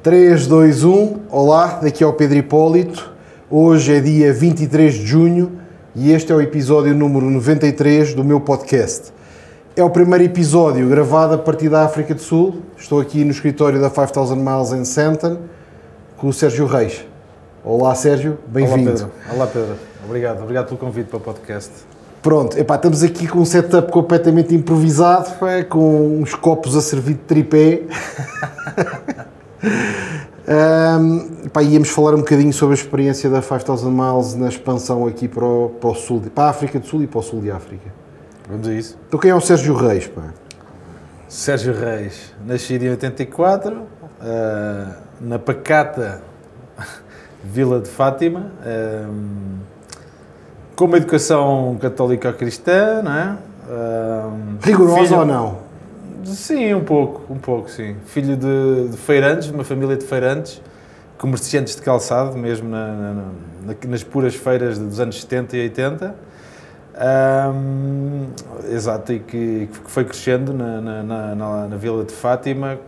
3, 2, 1. Olá, daqui é o Pedro Hipólito. Hoje é dia 23 de junho e este é o episódio número 93 do meu podcast. É o primeiro episódio gravado a partir da África do Sul. Estou aqui no escritório da 5000 Miles em Santon com o Sérgio Reis. Olá, Sérgio, bem-vindo. Olá Pedro. Olá, Pedro. Obrigado. Obrigado pelo convite para o podcast. Pronto, epá, estamos aqui com um setup completamente improvisado, pá, com uns copos a servir de tripé. um, epá, íamos falar um bocadinho sobre a experiência da 5000 Miles na expansão aqui para o, para o sul, para a África do Sul e para o sul de África. Vamos a isso. Então quem é o Sérgio Reis? Pá? Sérgio Reis, nascido em 84, uh, na pacata Vila de Fátima, um, com uma educação católica cristã, não é? Um, Rigorosa filho- ou não? Sim, um pouco, um pouco, sim. Filho de, de feirantes, de uma família de feirantes, comerciantes de calçado, mesmo na- na- na- nas puras feiras dos anos 70 e 80. Ahm, exato, e que, que foi crescendo na, Vila de Fátima.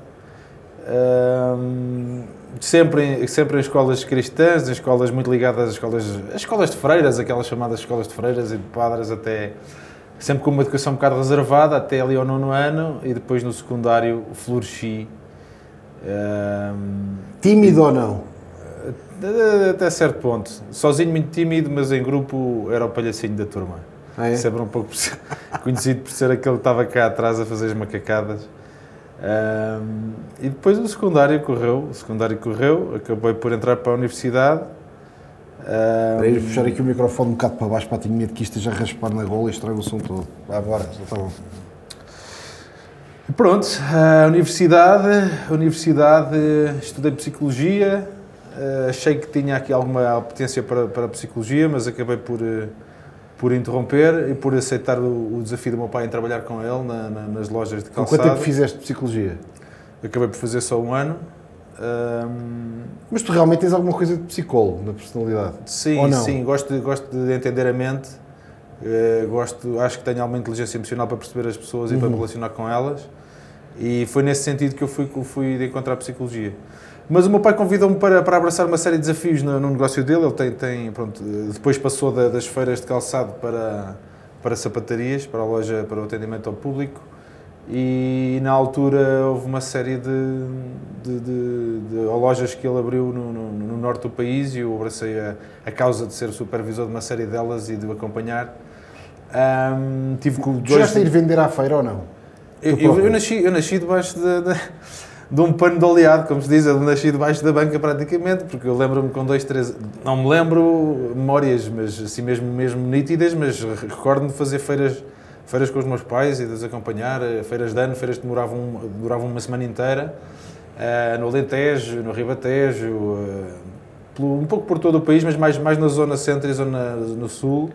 Ahm, sempre, em, sempre em escolas cristãs, em escolas muito ligadas às escolas, às escolas de freiras, aquelas chamadas escolas de freiras e de padres, até sempre com uma educação um bocado reservada, até ali ao nono ano, e depois no secundário floresci. Ahm, Tímido ou não? até certo ponto. Sozinho muito tímido, mas em grupo era o palhacinho da turma. Ah, é? Sempre um pouco conhecido por ser aquele que estava cá atrás a fazer as macacadas. Ahm, e depois o secundário correu, o secundário correu, acabei por entrar para a universidade. Para ir puxar aqui o microfone um bocado para baixo para tenho medo que isto esteja a raspar na gola e estraga o som todo. Vá, Agora, já está bom. E Pronto, a universidade, a universidade, estudei psicologia, eh, achei que tinha aqui alguma potência para, para a psicologia, mas acabei por, eh, por interromper e por aceitar o, o desafio do meu pai em trabalhar com ele na- na- nas lojas de Com calçado. quanto tempo fizeste psicologia? Acabei por fazer só um ano. Ahm, Mas tu realmente tens alguma coisa de psicólogo na personalidade? sim, sim, gosto de, gosto de entender a mente, eh, gosto, acho que tenho alguma inteligência emocional para perceber as pessoas e para me relacionar com elas. E foi nesse sentido que eu fui, que eu fui de encontrar a psicologia. Mas o meu pai convidou-me para, para abraçar uma série de desafios no, no negócio dele. Ele tem, tem pronto, depois passou da- das feiras de calçado para, para sapatarias, para a loja, para o atendimento ao público. E na altura houve uma série de, de, de- de lojas que ele abriu no, no- no norte do país e eu abracei a, a causa de ser supervisor de uma série delas e de o acompanhar. Ahm, tive com Tu dois... chegaste a ir vender à feira ou não? Eu, eu- eu nasci, eu nasci debaixo de, de, de um pano de oleado, como se diz, eu nasci debaixo da banca praticamente, porque eu lembro-me com dois, três, não me lembro memórias, mas assim mesmo, mesmo nítidas, mas recordo-me de fazer feiras, feiras com os meus pais e de os acompanhar, eh, feiras de ano, feiras que demoravam, duravam uma semana inteira, eh, no Alentejo, no Ribatejo, eh, um pouco por todo o país, mas mais, mais na zona centro e zona no sul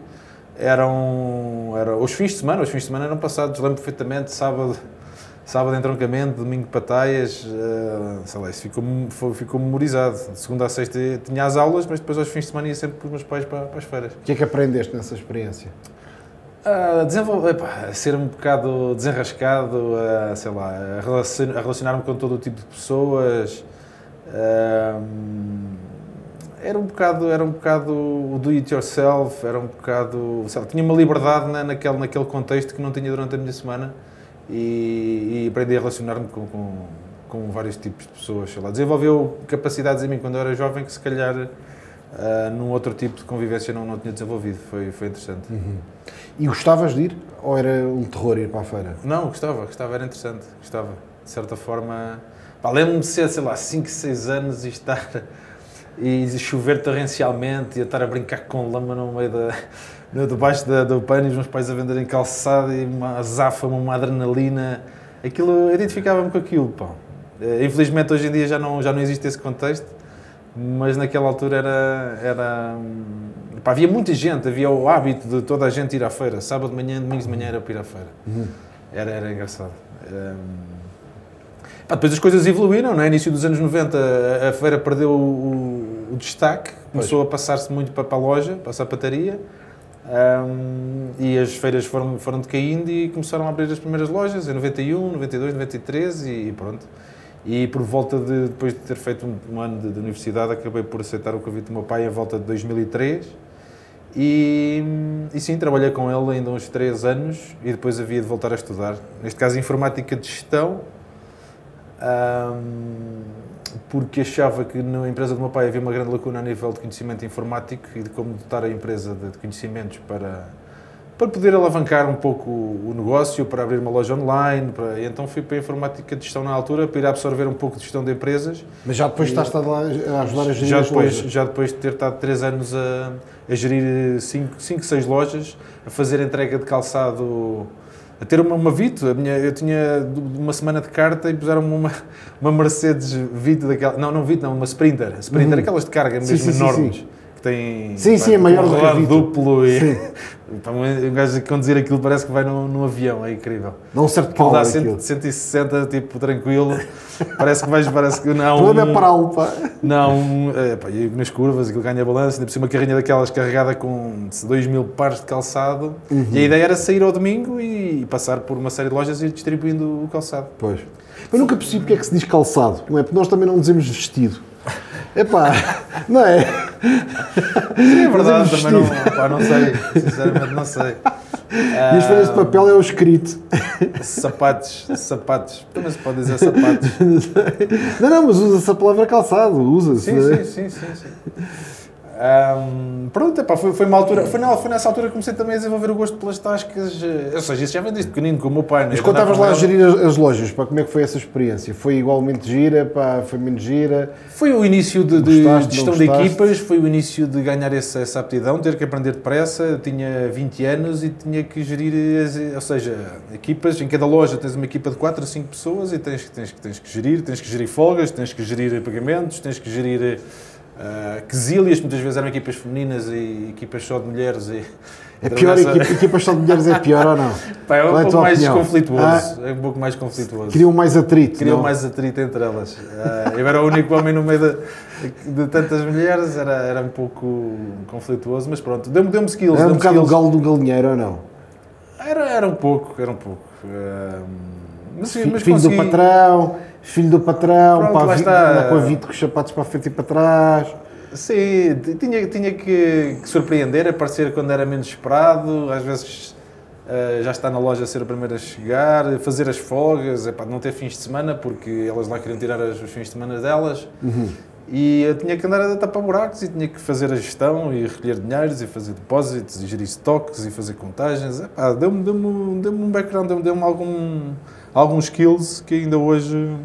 eram, eram os fins de semana, os fins de semana eram passados, lembro perfeitamente, sábado, sábado entroncamento, domingo pataias, eh, sei lá, isso ficou, ficou memorizado. De segunda a sexta tinha as aulas, mas depois aos fins de semana ia sempre com os meus pais para, para as feiras. O que é que aprendeste nessa experiência? A desenvolver, epá, a ser um bocado desenrascado, a, sei lá, a relacion- a relacionar-me com todo o tipo de pessoas. Ahm, era um bocado, era um bocado o do it yourself, era um bocado, sei lá, tinha uma liberdade na, naquele, naquele contexto que não tinha durante a minha semana e, e aprendi a relacionar-me com, com, com vários tipos de pessoas, sei lá. Desenvolveu capacidades em mim quando eu era jovem que se calhar ah, num outro tipo de convivência não, não tinha desenvolvido, foi, foi interessante. E gostavas de ir? Ou era um terror ir para a feira? Não, gostava, gostava, era interessante, gostava. De certa forma, lembro-me de ser, sei lá, 5, 6 anos e estar e chover torrencialmente e eu estar a brincar com lama no meio da, no, debaixo da, do pano e os meus pais a venderem calçado e uma azáfama, uma adrenalina. Aquilo, identificava-me com aquilo, pá. Eh, Infelizmente hoje em dia já não, já não existe esse contexto, mas naquela altura era, era pá, havia muita gente, havia o hábito de toda a gente ir à feira. Sábado de manhã, domingo de manhã era para ir à feira. Era, era engraçado. Hum, pá, depois as coisas evoluíram, no início dos anos 90 a, a feira perdeu o, o destaque, começou a passar-se muito para, para a loja, para a sapataria. hum, e as feiras foram, foram decaindo e começaram a abrir as primeiras lojas em 91, 92, 93 e, e pronto. E por volta de, depois de ter feito um, um ano de, de, universidade, acabei por aceitar o convite do meu pai em volta de 2003. E, e sim, trabalhei com ele ainda uns 3 anos e depois havia de voltar a estudar. Neste caso, informática de gestão, porque achava que na empresa do meu pai havia uma grande lacuna a nível de conhecimento informático e de como dotar a empresa de, de conhecimentos para para poder alavancar um pouco o negócio, para abrir uma loja online. Para... Então fui para a informática de gestão na altura, para ir absorver um pouco de gestão de empresas. Mas já depois e... estás a ajudar a gerir já depois, lojas? Já depois de ter estado 3 anos a, a gerir 5, 6 lojas, a fazer entrega de calçado a ter uma, uma Vito. Minha, eu tinha uma semana de carta e puseram-me uma, uma Mercedes Vito daquela. Não, não Vito, não, uma Sprinter. Sprinter, uhum. aquelas de carga mesmo sim, sim, enormes. Sim, tem sim, sim, é maior do que a duplo e um gajo conduzir aquilo parece que vai num, num avião, é incrível. Não certo pau dá 160, tipo, tranquilo, parece que vais, parece que não... Tudo é para pá. Não, é, pá, e nas curvas, aquilo ganha balanço, ainda por cima uma carrinha daquelas carregada com 2 mil pares de calçado, uhum. e a ideia era sair ao domingo e passar por uma série de lojas e ir distribuindo o calçado. Pois. Eu nunca percebi porque é que se diz calçado, não é? Porque nós também não dizemos vestido. Epá, não é? Sim, é verdade, também não, pá, não sei, sinceramente não sei. E as folhas de papel é o escrito. Sapatos, sapatos. Também se pode dizer sapatos. Não, não, mas usa-se a palavra calçado, usa-se. Sim, sim, sim, sim, sim. Um, pronto, epá, foi, foi, uma altura, foi, na, foi nessa altura que comecei também a desenvolver o gosto pelas tascas. Eh, ou seja, isso já vem desde pequenino com o meu pai. Né? Mas quando estavas lá a gerir as, as, lojas, para como é que foi essa experiência? Foi igualmente gira? Pá, foi menos gira? Foi o início de, de gostaste, gestão de equipas, foi o início de ganhar essa, essa aptidão, ter que aprender depressa. Eu tinha 20 anos e tinha que gerir, as, ou seja, equipas. Em cada loja tens uma equipa de 4 a 5 pessoas e tens, tens, tens que gerir, tens que gerir folgas, tens que gerir pagamentos, tens que gerir Uh, quesílias, muitas vezes eram equipas femininas e equipas só de mulheres. E, é pior, equipa, equipas só de mulheres é pior ou não? Pá, é um Qual é pouco mais opinião? conflituoso. Ah, é um pouco mais conflituoso. Criam mais atrito. Criam mais atrito entre elas. Uh, eu era o único homem no meio de, de, tantas mulheres, era, era um pouco conflituoso, mas pronto, deu-me deu skills. Era um bocado o galo do galinheiro ou não? Era, era um pouco, era um pouco. Uh, mas, mas filho consegui... do patrão, filho do patrão, Pronto, para a com a Vito com os sapatos para a frente e para trás. Sim, tinha, tinha que, que, surpreender, aparecer quando era menos esperado, às vezes uh, já está na loja a ser o primeiro a chegar, fazer as folgas, epá, não ter fins de semana, porque elas lá queriam tirar os fins de semana delas. Uhum. E eu tinha que andar a tapar buracos e tinha que fazer a gestão e recolher dinheiros e fazer depósitos e gerir estoques e fazer contagens. Deu-me deu deu um background, deu-me deu algum, alguns skills que ainda hoje,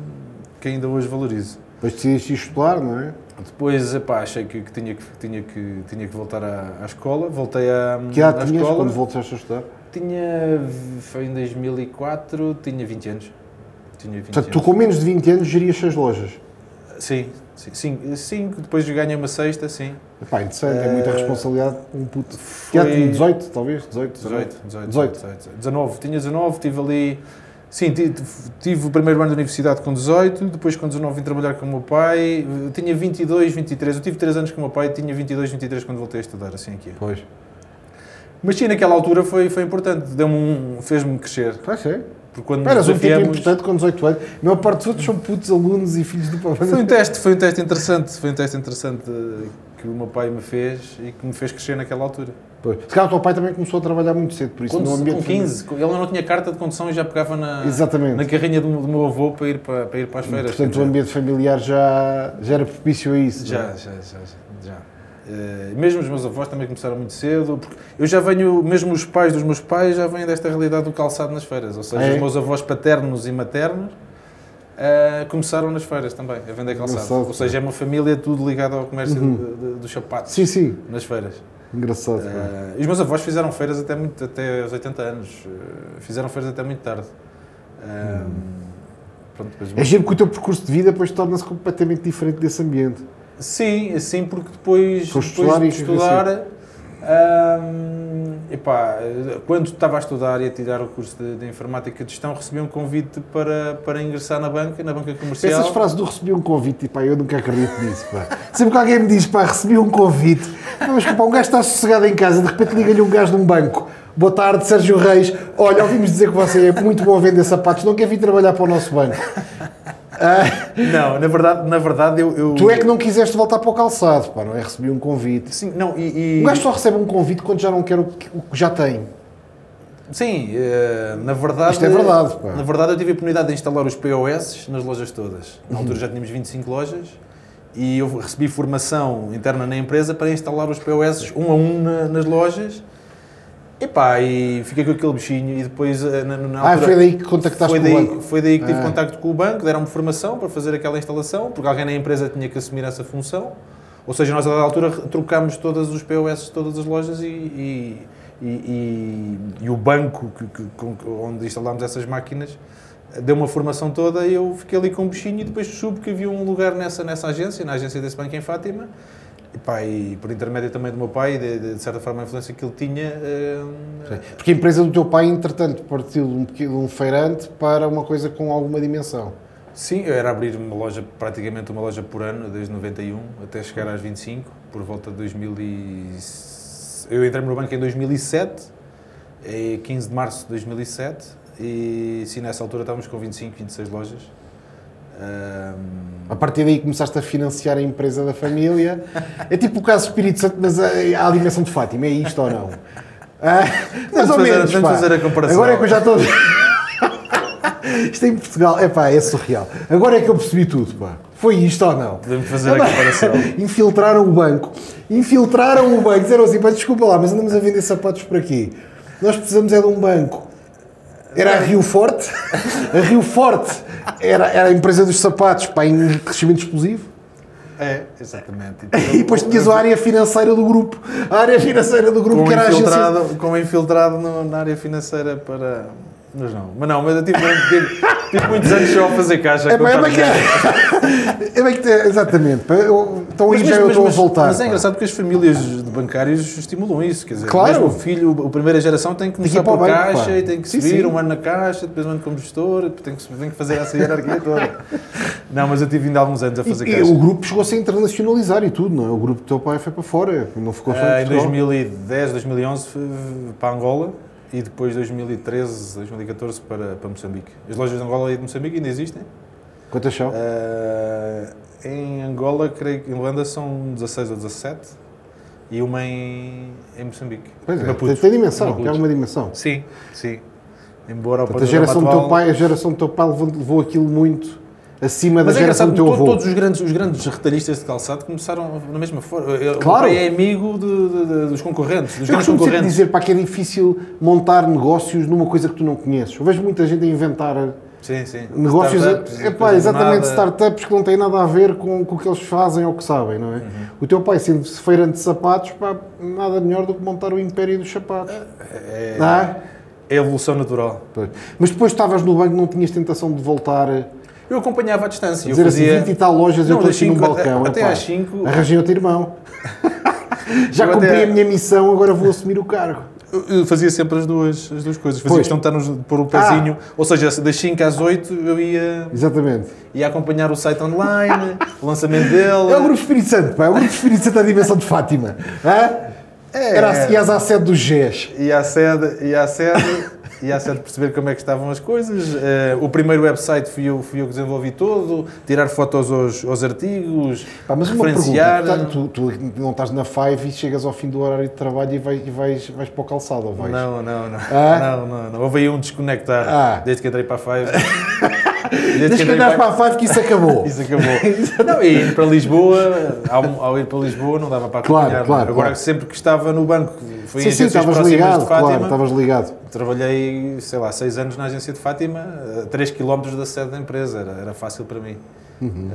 que ainda hoje valorizo. Depois decidiste estudar, não é? Depois, epá, achei que, que, tinha, que, tinha, que tinha que voltar à, à escola. Voltei à, que idade tinhas escola. quando voltaste a estudar? Tinha, foi em 2004, tinha 20 anos. Tinha 20 Portanto, anos. tu com menos de 20 anos gerias 6 lojas? Sim, sim, cinco, depois ganhei uma sexta, sim. Epá, interessante, é muita eh, responsabilidade. Um puto. Foi... Tinha 18, talvez? 18, 18, 18, 18, 18. 19, tinha 19, tive ali Sim, tive o primeiro ano da universidade com 18, depois com 19 vim trabalhar com o meu pai, tinha 22, 23, eu tive 3 anos com o meu pai, tinha 22, 23 quando voltei a estudar, assim aqui. Pois. Mas sim, naquela altura foi, foi importante, deu-me um, fez-me crescer. Pois é. Porque quando Eras um tipo importante com 18 anos. A maior parte dos outros são putos alunos e filhos do papai. Foi um teste, foi um teste interessante, foi um teste interessante que o meu pai me fez e que me fez crescer naquela altura. Pois. Se calhar o teu pai também começou a trabalhar muito cedo, por isso no ambiente... Com 15, ele não tinha carta de condução e já pegava na, Exatamente. na carrinha do, do meu avô para ir para, para, ir para as feiras. Portanto, o ambiente familiar já, já era propício a isso. Já, é? já, já, já. Uh, mesmo os meus avós também começaram muito cedo, porque eu já venho, mesmo os pais dos meus pais já vêm desta realidade do calçado nas feiras, ou seja, é. os meus avós paternos e maternos uh, começaram nas feiras também, a vender calçado. ou seja, é uma família tudo ligado ao comércio uhum. dos sapatos sim, sim. nas feiras. Engraçado. Uh, e os meus avós fizeram feiras até, muito, até aos 80 anos. Uh, fizeram feiras até muito tarde. Uh, hum. pronto, é giro que o teu percurso de vida depois torna-se completamente diferente desse ambiente. Sim, sim, porque depois, depois estudar de estudar um, epá, quando estava a estudar e a tirar o curso de, de, informática de gestão, recebi um convite para, para ingressar na banca, na banca comercial. Essas frases do recebi um convite, pá, eu nunca acredito nisso. Pá. Sempre que alguém me diz, pá, recebi um convite, mas pá, um gajo está sossegado em casa, de repente liga-lhe um gajo num banco. Boa tarde, Sérgio Reis. Olha, ouvimos dizer que você é muito bom a vender sapatos, não quer vir trabalhar para o nosso banco. Não, na verdade, na verdade eu, eu- Tu é que não quiseste voltar para o calçado, pá, não é? Recebi um convite. Sim, não, e, e- Um gajo só recebe um convite quando já não quer o que, o que já tem. Sim, eh, na verdade. Isto é verdade, pá. Na verdade, eu tive a oportunidade de instalar os POS nas lojas todas. Na altura já tínhamos 25 lojas e eu recebi formação interna na empresa para instalar os POS um a um na- nas lojas. E pá, e fiquei com aquele bichinho e depois eh, na, na Ah, altura- foi daí que contactaste foi com daí, o banco. Foi daí que tive Ah. contacto com o banco, deram-me formação para fazer aquela instalação, porque alguém na empresa tinha que assumir essa função. Ou seja, nós a dada altura trocámos todos os POS de todas as lojas e, e, e- e- o banco que, que- com- onde instalámos essas máquinas deu uma formação toda e eu fiquei ali com um bichinho e depois soube que havia um lugar nessa, nessa agência, na agência desse banco em Fátima. E, pá, e por intermédio também do meu pai, de, de, de certa forma a influência que ele tinha, eh, Porque a empresa do teu pai, entretanto, partiu de um, pequeno- de um feirante para uma coisa com alguma dimensão. Sim, eu era abrir uma loja, praticamente uma loja por ano, desde 91 até chegar às 25, por volta de 2000 e... Eu entrei no banco em 2007, é 15 de março de 2007, e sim, nessa altura estávamos com 25, 26 lojas. Ahm, A partir daí começaste a financiar a empresa da família. É tipo o caso Espírito Santo, mas eh, há a dimensão de Fátima, é isto ou não? Ah, mais ou fazer- menos. vamos pá. fazer a comparação. Agora é que eu já estou. isto em Portugal, é pá, é surreal. Agora é que eu percebi tudo, pá. Foi isto ou não? Podemos fazer a comparação. Infiltraram o banco. Infiltraram o banco. Disseram assim, pá, desculpa lá, mas andamos a vender sapatos por aqui. Nós precisamos é de um banco. Era a Rio Forte. A Rio Forte era, era a empresa dos sapatos, pá, em crescimento explosivo. É, exatamente. E depois tinhas a área financeira do grupo. A área financeira do grupo, que era a agência... com infiltrado no- na área financeira para... Mas não, mas não, mas eu tive, tive, tive muitos anos só a fazer caixa. É, pá, é contar bem que é. bem que te- exatamente. eu- Então aí Mas, já mas- eu estou a voltar. Mas é engraçado porque as famílias de bancários estimulam isso. Quer dizer, Claro. mesmo o filho, a primeira geração tem que começar por banco, caixa pá. e tem que Sim, subir sim. um ano na caixa, depois um ano como gestor, depois tem que, tem que fazer essa hierarquia toda. Não, mas eu tive ainda alguns anos a fazer E, e caixa. o grupo chegou-se a internacionalizar e tudo, não é? O grupo do teu pai foi para fora, não ficou só Ah, em em Portugal. 2010, 2011 fui para Angola e depois 2013, 2014 para, para Moçambique. As lojas de Angola e de Moçambique ainda existem. Quantas são? Ah, em Angola, creio que em Luanda são 16 ou 17 e uma em, em Moçambique. Pois é, Maputo. tem, tem dimensão, Em tem alguma dimensão. Sim, sim. Embora Portanto, a geração do teu pai, a geração do teu pai levou, levou aquilo muito acima Mas da é geração do teu avô. todos os grandes, os grandes retalhistas de calçado começaram na mesma forma. Claro. é amigo de- de- de- dos concorrentes, dos Eu grandes concorrentes. dizer para que é difícil montar negócios numa coisa que tu não conheces. Eu vejo muita gente a inventar Sim, sim. negócios, Startups, do exatamente, nada. startups que não têm nada a ver com, com o que eles fazem ou que sabem, não é? Uhum. O teu pai, sendo feirante de sapatos, pá, nada melhor do que montar o império dos sapatos. É, Não é? é evolução natural. Pois. Mas depois estavas no banco, não tinhas tentação de voltar Eu acompanhava à distância. Eu dizer assim, fazia... 20 e tal lojas, eu Não, estou das aqui num balcão. até às 5. Arranjei outro irmão. Já Eu cumpri até- a minha missão, agora vou assumir o cargo. Eu fazia sempre as duas, as duas coisas. Fazia Pois. Ah. questão de estar nos, pôr o pezinho. Ou seja, das 5 às 8 eu ia, Exatamente. ia acompanhar o site online, o lançamento dele. É o Grupo Espírito Santo, pá. É o Grupo Espírito Santo da dimensão de Fátima. Hã? É. Era assim, ias à sede dos GES. Ia à sede, ia à sede, ia à sede perceber como é que estavam as coisas. Eh, o primeiro website fui eu, fui eu que desenvolvi todo, tirar fotos aos, aos artigos, Pá, mas uma referenciar. pergunta, tu, tu, não estás na Five e chegas ao fim do horário de trabalho e, vai- e vais, vais para o calçado, ou vais? Não, não, não. Ah? Não, não, não. Houve aí um desconectar Ah. desde que entrei para a Five. Desde que andares para a Five que isso acabou. Isso acabou. não, e ir para Lisboa, ao, ao ir para Lisboa não dava para Claro, acompanhar. claro, Agora, claro. sempre que estava no banco, em sim, sim, agências estavas ligado, de Fátima, claro, estavas ligado. trabalhei, sei lá, seis anos na agência de Fátima, a 3 km da sede da empresa, era, era fácil para mim. Uhum.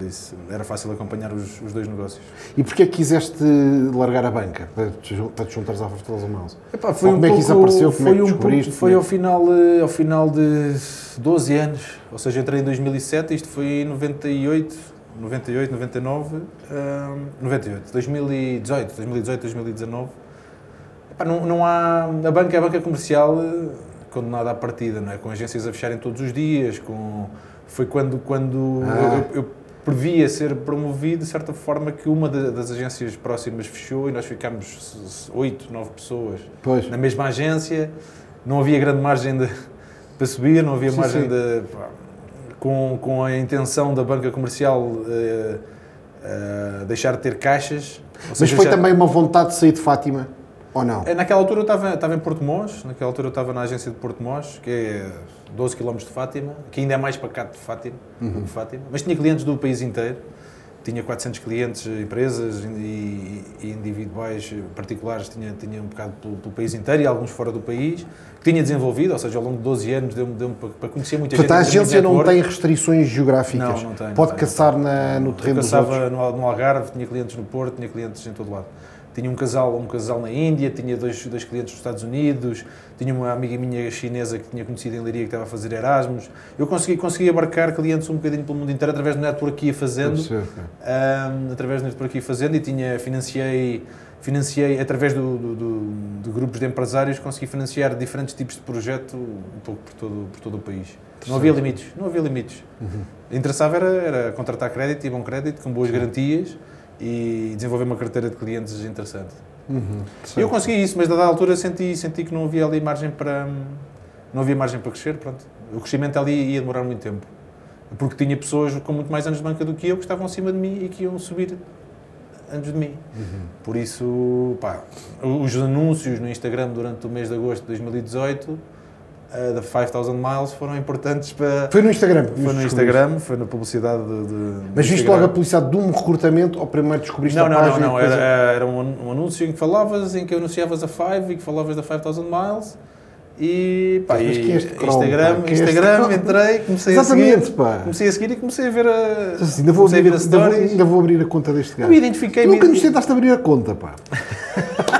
Isso, era fácil acompanhar os, os dois negócios. E porquê é que quiseste largar a banca? Para te, para te juntares à Fortaleza Mouse? Epá, Ou como é que isso apareceu? Como é que descobriste? Foi ao final, eh, ao final de 12 anos, ou seja, entrei em 2007, isto foi em 98, 98, 99, ahm, 98, 2018, 2018, 2019. Epá, não, não há, a banca é a banca comercial eh, condenada à partida, não é? com agências a fecharem todos os dias, com, foi quando, quando Ah. eu, eu previa ser promovido, de certa forma que uma da- das agências próximas fechou e nós ficámos 8, 9 pessoas Pois. na mesma agência, não havia grande margem de, para subir, não havia Sim, margem sim. de. com, com a intenção da banca comercial eh, eh, deixar de ter caixas. Mas seja, foi já- também uma vontade de sair de Fátima, ou não? É, Naquela altura eu estava, estava em Porto Mós, naquela altura eu estava na agência de Porto Mós, que é 12 km de Fátima, que ainda é mais pacato de Fátima, do que Fátima, mas tinha clientes do país inteiro. Tinha 400 clientes, empresas e, e individuais particulares, tinha, tinha um bocado pelo, pelo país inteiro e alguns fora do país, que tinha desenvolvido, ou seja, ao longo de 12 anos deu-me deu para, para conhecer muita Portanto, a gente. termos de agência não tem restrições geográficas. Não, não tem, não Pode tem, caçar na- no Eu terreno dos outros. caçava no Algarve, tinha clientes no Porto, tinha clientes em todo lado. Tinha um casal, um casal na Índia, tinha dois, dois clientes nos Estados Unidos, tinha uma amiga minha chinesa que tinha conhecido em Leiria que estava a fazer Erasmus. Eu consegui, consegui abarcar clientes um bocadinho pelo mundo inteiro através do network que ia fazendo, ahm, através do network que ia fazendo e tinha, financiei, financiei através do, do- do- de grupos de empresários, consegui financiar diferentes tipos de projeto um pouco por todo, por todo o país. Não havia limites, não havia limites. Interessava era, era contratar crédito e bom crédito, com boas garantias e desenvolver uma carteira de clientes interessante. Uhum, eu consegui isso, mas a dada altura senti, senti que não havia ali margem para não havia margem para crescer, pronto. O crescimento ali ia demorar muito tempo. Porque tinha pessoas com muito mais anos de banca do que eu que estavam acima de mim e que iam subir antes de mim. Por isso, pá, os anúncios no Instagram durante o mês de agosto de 2018 eh, da 5000 Miles foram importantes para Foi no Instagram. foi no Instagram, foi na publicidade de, de- Mas viste Instagram. logo a publicidade de um recrutamento ou primeiro descobriste Não, a não, não, página? não. e depois Era, era um, um anúncio em que falavas, em que anunciavas a Five e que falavas da 5000 Miles. E pá, Mas e que é este Chrome, Instagram, pá? Que é este Instagram, Chrome? entrei, comecei a seguir. pá. Comecei a seguir e comecei a ver a. Assim, ainda, vou abrir, a ainda, vou, ainda vou abrir a conta deste Eu gajo. identifiquei-me. Nunca nos tentaste abrir a conta, pá.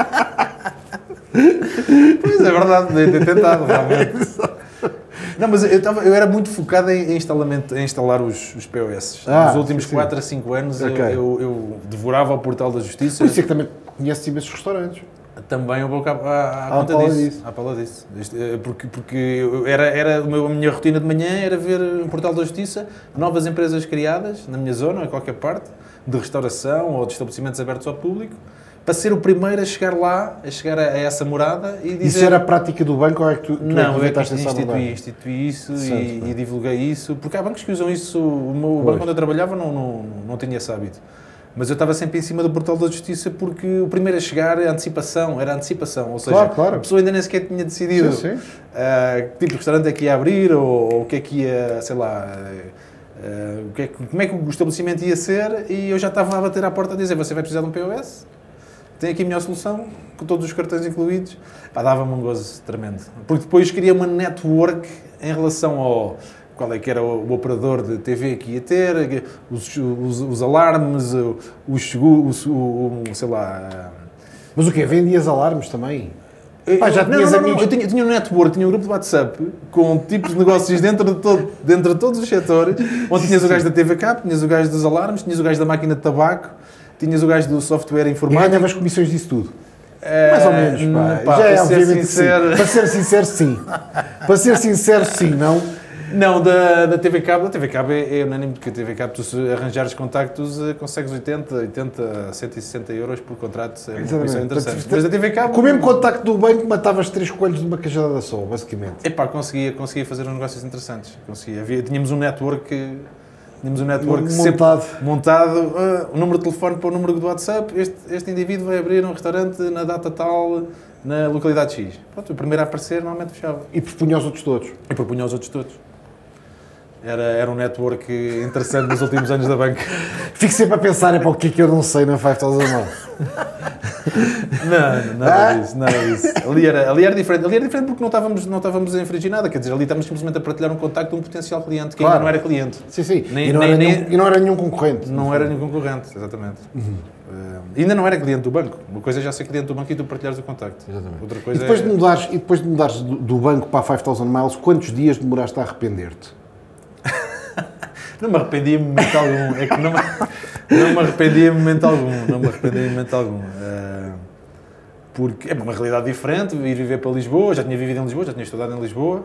Pois é verdade, devia ter tentado, realmente. Não, mas eu, tava, eu era muito focado em, em instalamento, em instalar os, os POS. Ah, Nos últimos sim, sim. 4 a 5 anos eu- Ok. eu, eu devorava o portal da Justiça. Por isso é que também conheces imensos restaurantes. Também eu vou à, à À conta disso. disso. À pala disso. Eh, porque porque era, era o a minha rotina de manhã era ver um portal da Justiça, novas empresas criadas na minha zona, em qualquer parte, de restauração ou de estabelecimentos abertos ao público, para ser o primeiro a chegar lá, a chegar a, a essa morada e dizer... Isso era a prática do banco ou é que tu, tu Não, eu é que inventaste essa instituí, instituí isso Certo, e, e divulguei isso, porque há bancos que usam isso. O meu Pois. banco onde eu trabalhava não, não, não tinha esse hábito. Mas eu estava sempre em cima do portal da justiça porque o primeiro a chegar é a antecipação, era a antecipação. Ou seja, Claro, claro. a pessoa ainda nem sequer tinha decidido Sim, sim. ah, que tipo de restaurante é que ia abrir ou, ou o que é que ia, sei lá. o que é que- como é que o estabelecimento ia ser e eu já estava a bater à porta a dizer você vai precisar de um POS? Tem aqui a melhor solução, com todos os cartões incluídos. Pá, dava-me um gozo tremendo. Porque depois queria uma network em relação ao qual é que era o, operador de TV que ia ter, os, os, os alarmes, o- os seguros, o, sei lá... Mas o quê? Vendias alarmes também? Pá, já não, não, tinhas não, não, amigos- eu tinha, tinha um network, tinha um grupo de WhatsApp com tipos de negócios dentro de, todo, dentro de todos os setores, onde tinhas o gajo da TV Cap, tinhas o gajo dos alarmes, tinhas o gajo da máquina de tabaco, tinhas o gajo do software E informático. ganhavas comissões disso tudo? Eh, Mais ou menos, pá. pá, Já é, para ser obviamente, que sincero, sim. Para ser sincero, sim. Para ser sincero, sim, não? Não, da, da TV Cabo, da TV Cabo é, é unânime, porque a TV Cabo, tu se arranjares contactos, eh, consegues 80, 80, 160 euros por contrato, é uma comissão interessante. Portanto, Mas a TV Cabo... Com o mesmo contacto do banco, matavas três coelhos de uma cajadada só, basicamente. Epá, conseguia, conseguia fazer uns negócios interessantes. Conseguia. Havia, tínhamos um network, tínhamos um network Montado. montado, ah, o número de telefone para o número do WhatsApp, este, este indivíduo vai abrir um restaurante na data tal, na localidade X. Pronto, o primeiro a aparecer normalmente fechava. E propunha aos outros todos. E propunha aos outros todos. Era, era um network interessante nos últimos anos da banca. Fico sempre a pensar, é para o que é que eu não sei na 5000 Miles. Não, nada Ah? disso, nada disso. Ali era, ali era diferente. Ali era diferente porque não estávamos, não estávamos a infringir nada. Quer dizer, ali estávamos simplesmente a partilhar um contacto de um potencial cliente que Claro. ainda não era cliente. Sim, sim. Nem- e, não nem- era nem- nenhum, e não era nenhum concorrente. Não era nenhum concorrente, exatamente. Eh, ainda não era cliente do banco. Uma coisa é já ser cliente do banco e tu partilhares o contacto. Exatamente. Outra E coisa depois, é... de mudares, e depois de mudares do, do banco para a 5000 Miles, quantos dias demoraste a arrepender-te? Não me arrependi em momento algum. É que não me, não me arrependi em momento algum. Não me arrependi em momento algum. Eh, porque é uma realidade diferente, ir viver para Lisboa, já tinha vivido em Lisboa, já tinha estudado em Lisboa,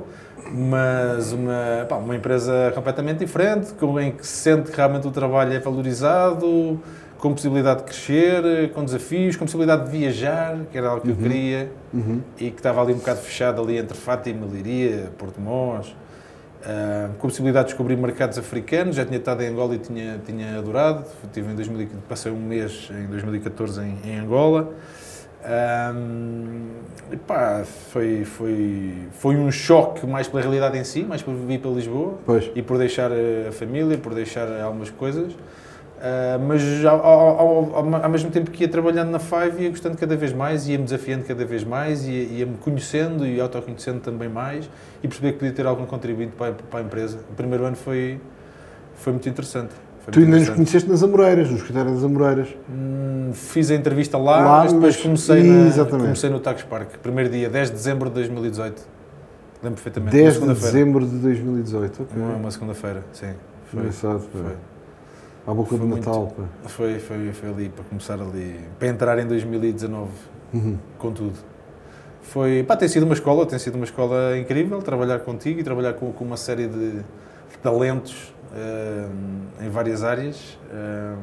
mas uma, pá, uma empresa completamente diferente, em que se sente que realmente o trabalho é valorizado, com possibilidade de crescer, com desafios, com possibilidade de viajar, que era algo que eu queria, e que estava ali um bocado fechado ali entre Fátima, Liria, Porto Mós, Uh, com a possibilidade de descobrir mercados africanos, já tinha estado em Angola e tinha, tinha adorado. Tive em 2000, passei um mês em 2014 em, em Angola. Um, foi, foi, foi um choque mais pela realidade em si, mais por viver para Lisboa Pois. e por deixar a família, por deixar algumas coisas. Uh, mas ao, ao, ao, ao, mesmo tempo que ia trabalhando na Five, ia gostando cada vez mais, ia-me desafiando cada vez mais, ia- ia-me conhecendo e autoconhecendo também mais e perceber que podia ter algum contributo para, a- para a empresa. O primeiro ano foi, foi muito interessante. Foi Tu muito ainda nos conheceste nas Amoreiras, no escritório das Amoreiras. Hum, Fiz a entrevista lá, Lá, mas depois mas- comecei, na, comecei no Tagus Park, primeiro dia, 10 de dezembro de 2018. Lembro perfeitamente. 10 uma de dezembro de 2018. Ok. Uma, uma segunda-feira, sim. Foi, Engraçado, pá. foi. À boca Foi do muito- Natal. pá. Foi, foi, foi ali para começar ali, para entrar em 2019 Uhum. com tudo. Foi, pá, tem sido uma escola, tem sido uma escola incrível, trabalhar contigo e trabalhar com, com uma série de, de talentos hum, em várias áreas. hum,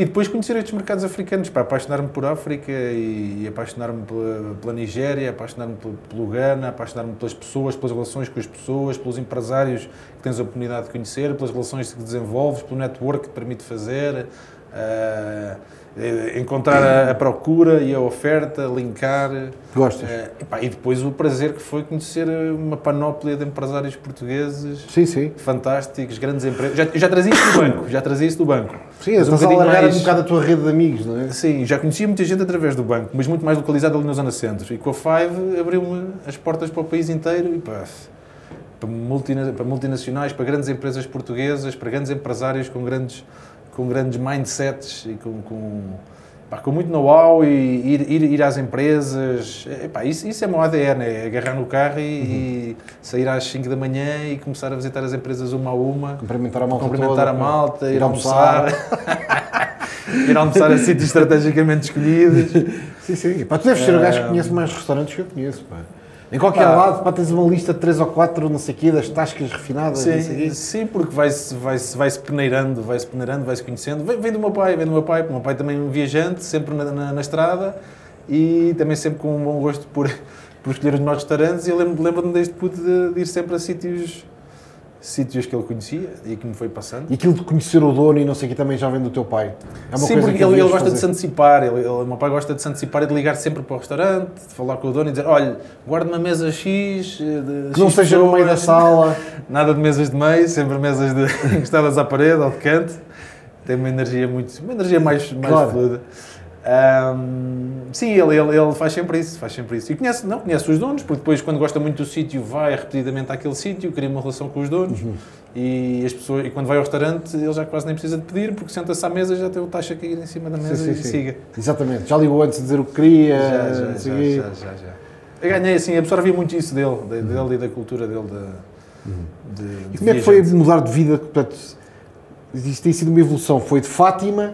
e depois conhecer estes mercados africanos, pá, apaixonar-me por África e, e apaixonar-me pela, pela Nigéria, apaixonar-me pelo, pelo Ghana, apaixonar-me pelas pessoas, pelas relações com as pessoas, pelos empresários que tens a oportunidade de conhecer, pelas relações que desenvolves, pelo network que te permite fazer, eh, encontrar a, a procura e a oferta, linkar. Gostas? eh, e, pá, e depois o prazer que foi conhecer uma panóplia de empresários portugueses Sim, sim. fantásticos, grandes empresas. Já, já trazia isso do banco, já trazia isso do banco. Sim, um estás a bocadinho alargar mais- um bocado a tua rede de amigos, não é? Sim, já conhecia muita gente através do banco, mas muito mais localizado ali na zona centro. E com a Five abriu-me as portas para o país inteiro e pá, para multinacionais, para grandes empresas portuguesas, para grandes empresários com grandes, com grandes mindsets e com, com, pá, com muito know-how e ir, ir, ir às empresas. É, pá, isso, isso é meu ADN, é agarrar no carro e, e sair às 5 da manhã e começar a visitar as empresas uma a uma. Cumprimentar a malta Cumprimentar toda, a malta, ir, Ir almoçar, ir almoçar a sítios estrategicamente escolhidos. Sim, sim. Pá, tu deves ser o gajo que conhece mais restaurantes que eu conheço. Pá. Em qualquer Pá. lado, pá, tens uma lista de 3 ou 4, não sei o quê, das tascas refinadas, Sim, sim, porque vai-se vai -se, vai -se peneirando, vai-se peneirando, vai-se conhecendo. Vem, vem do meu pai, vem do meu pai, porque o meu pai também é um viajante, sempre na, na, na estrada e também sempre com um bom gosto por, por escolher os melhores restaurantes. E eu lembro- lembro-me desde puto de, de ir sempre a sítios, sítios que ele conhecia e que me foi passando. E aquilo de conhecer o dono e não sei o quê também já vem do teu pai. É uma Sim, coisa porque que ele, ele gosta de se fazer. antecipar. Ele, ele- o meu pai gosta de se antecipar e de ligar sempre para o restaurante, de falar com o dono e dizer: olha, guarda uma mesa X. eh, De Que não X seja no meio da pessoas." sala. Nada de mesas de meio, sempre mesas de, encostadas à parede ou de canto. Tem uma energia muito. uma energia mais, mais Claro. fluida. Ahm, sim, ele, ele, ele faz sempre isso, faz sempre isso. E conhece, não, conhece os donos, porque depois, quando gosta muito do sítio, vai repetidamente àquele sítio, cria uma relação com os donos. Uhum. E, as pessoas, e quando vai ao restaurante, ele já quase nem precisa de pedir, porque senta-se à mesa já tem o taxa cair em cima da mesa sim, e sim. siga. Exatamente. Já ligou antes de dizer o que queria. Já, já, já, já, já, já. Eu ganhei assim, absorvi muito isso dele, de- dele e da cultura dele. De, de, Uhum. E de como é que foi mudar de vida? Portanto, isto tem sido uma evolução. Foi de Fátima,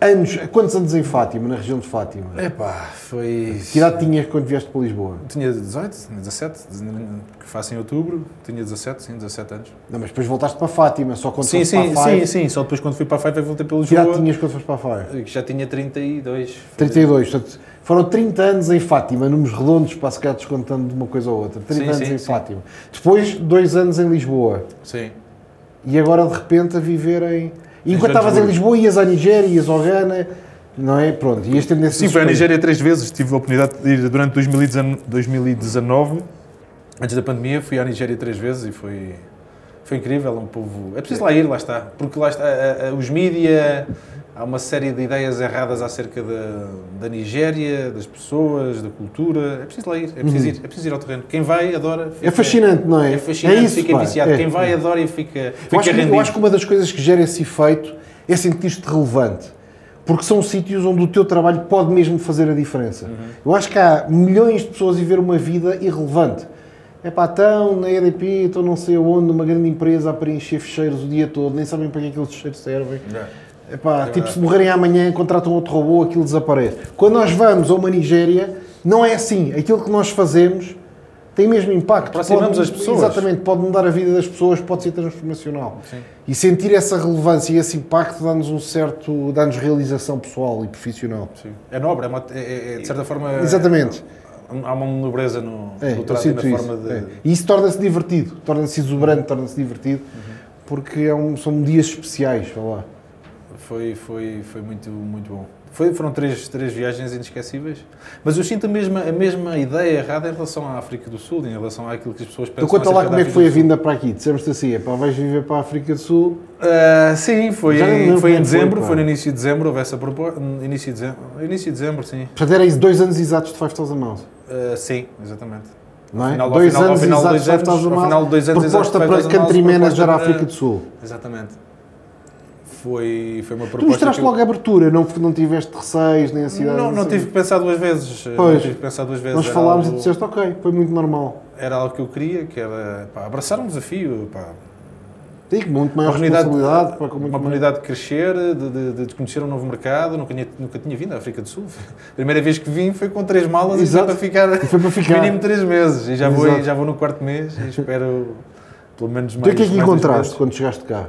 anos, quantos anos em Fátima, na região de Fátima? Epá, foi. Que idade tinhas quando vieste para Lisboa? Tinha 18, tinha 17, que faço em outubro, tinha 17, sim, 17 anos. Não, mas depois voltaste para Fátima, só quando sim, foste sim, para a Five. sim, sim, só depois quando fui para a Five voltei para Que idade Lisboa, tinhas quando foste para a Five? que já tinha 32. 32. Portanto, foram 30 anos em Fátima, números redondos, para se calhar descontando de uma coisa ou outra. 30 Sim, anos sim, em sim. Fátima. Depois, dois anos em Lisboa. Sim. E agora, de repente, a viver em... E enquanto estavas em. Lisboa, ias à Nigéria, ias ao Ghana, não é? Pronto, ias tendo esse Sim, foi à Nigéria três vezes. Tive a oportunidade de ir durante 2019, 2019, antes da pandemia, fui à Nigéria três vezes e foi, foi incrível. É um povo. É preciso lá ir, lá está. Porque lá está. a- a- os mídia. Há uma série de ideias erradas acerca da, da Nigéria, das pessoas, da cultura. É preciso lá ir, é preciso ir, é preciso ir ao terreno. Quem vai, adora. É fascinante, não é? É fascinante, isso, fica pá. viciado. É, Quem vai, é. adora e fica, Eu fica acho, que, eu acho que uma das coisas que gera esse efeito é sentir-te relevante. Porque são sítios onde o teu trabalho pode mesmo fazer a diferença. Uhum. Eu acho que há milhões de pessoas a viver uma vida irrelevante. É pá, estão na EDP, estão não sei onde, numa grande empresa a preencher fecheiros o dia todo, nem sabem para que aqueles fecheiros servem. É pá, tipo, se morrerem amanhã, contratam outro robô, aquilo desaparece. Quando nós vamos a uma Nigéria, não é assim. Aquilo que nós fazemos tem mesmo impacto. Aproximamos Pode- as pessoas. Exatamente, pode mudar a vida das pessoas, pode ser transformacional. Sim. E sentir essa relevância e esse impacto dá-nos um certo, dá-nos realização pessoal e profissional. Sim. É nobre, é, uma- é- é- é, de certa forma. Exatamente. há uma nobreza no, É, no trato e na isso. forma de. é. E isso torna-se divertido, torna-se exuberante, torna-se divertido, porque é um- são dias especiais, vá lá. Foi, foi, foi muito, muito bom. Foi, foram três, três viagens inesquecíveis. Mas eu sinto a mesma, a mesma ideia errada em relação à África do Sul, em relação àquilo que as pessoas pensam. Então conta lá como é que foi a vinda para aqui. Dissemos-te assim, é pá, vais viver para a África do Sul. Ah, sim, foi, Já em, foi em foi, dezembro, pá. foi no início de dezembro, houve essa proposta. Início de dezembro, início de dezembro sim. Portanto, era isso, dois anos exatos de 5000 Miles. Ah, sim, exatamente. Não é? final- dois final- anos final exatos dois anos- 5000 ao Miles. final de anos exatos proposta para 5000 Country Manager à África para- do Sul. Exatamente. Foi, foi uma Tu proposta. mostraste que eu- logo a abertura, não, não tiveste receios, nem ansiedade. Não, não sei. tive que pensar duas vezes. Não Pois. tive que pensar duas vezes. Nós falámos e algo- disseste, ok, foi muito normal. Era algo que eu queria, que era pá, abraçar um desafio, pá, com muito maior uma responsabilidade. pá, uma mais- comunidade de crescer, de, de, de conhecer um novo mercado. Nunca tinha, nunca tinha vindo à África do Sul. A primeira vez que vim foi com três malas Exato. e foi para ficar, E foi para ficar. mínimo três meses. E já vou, já vou no quarto mês e espero pelo menos mais Então o que é que mais encontraste quando chegaste cá?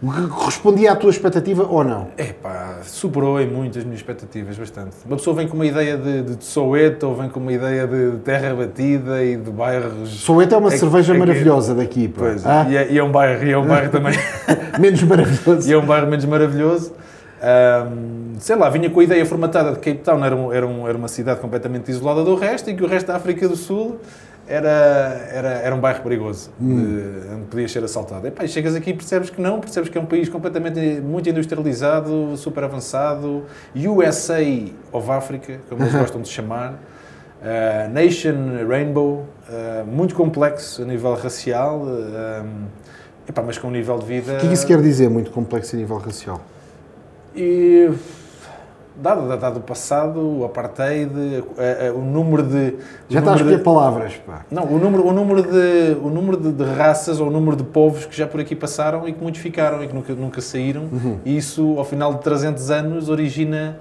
Correspondia à tua expectativa ou não? É pá, superou em muito as minhas expectativas, bastante. Uma pessoa vem com uma ideia de, de Soweto, ou vem com uma ideia de terra batida e de bairros. Soweto é uma É cerveja é maravilhosa daqui, pá. Pois, Ah, e, é, e é um bairro, e é um bairro também. menos maravilhoso. e é um bairro menos maravilhoso. Ahm, sei lá, vinha com a ideia formatada de Cape Town era, um- era, um- era uma cidade completamente isolada do resto e que o resto da África do Sul era, era, era um bairro perigoso, de- onde podias ser assaltado. E, pá, chegas aqui e percebes que não, percebes que é um país completamente muito industrializado, super avançado, USA of Africa, como eles gostam de chamar. Uh, Nation Rainbow, uh, muito complexo a nível racial, uh, epá, mas com um nível de vida. O que é que isso quer dizer, muito complexo a nível racial? E, dado, dado o passado, o apartheid, a- a- o número de. Já o está a escolher de- palavras, pá. Não, o número, o número, de, o número de, de raças ou o número de povos que já por aqui passaram e que muitos ficaram e que nunca, nunca saíram, e isso, ao final de 300 anos, origina.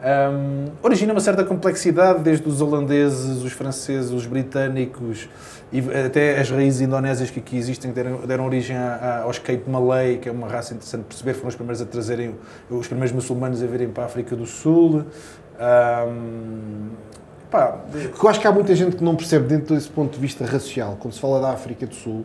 hum, origina uma certa complexidade, desde os holandeses, os franceses, os britânicos e até as raízes indonésias que aqui existem, deram, deram origem a- a- aos Cape Malay, que é uma raça interessante de perceber, foram os primeiros a trazerem, os primeiros muçulmanos a virem para a África do Sul. Hum, pá, eu acho que há muita gente que não percebe, dentro desse ponto de vista racial, quando se fala da África do Sul,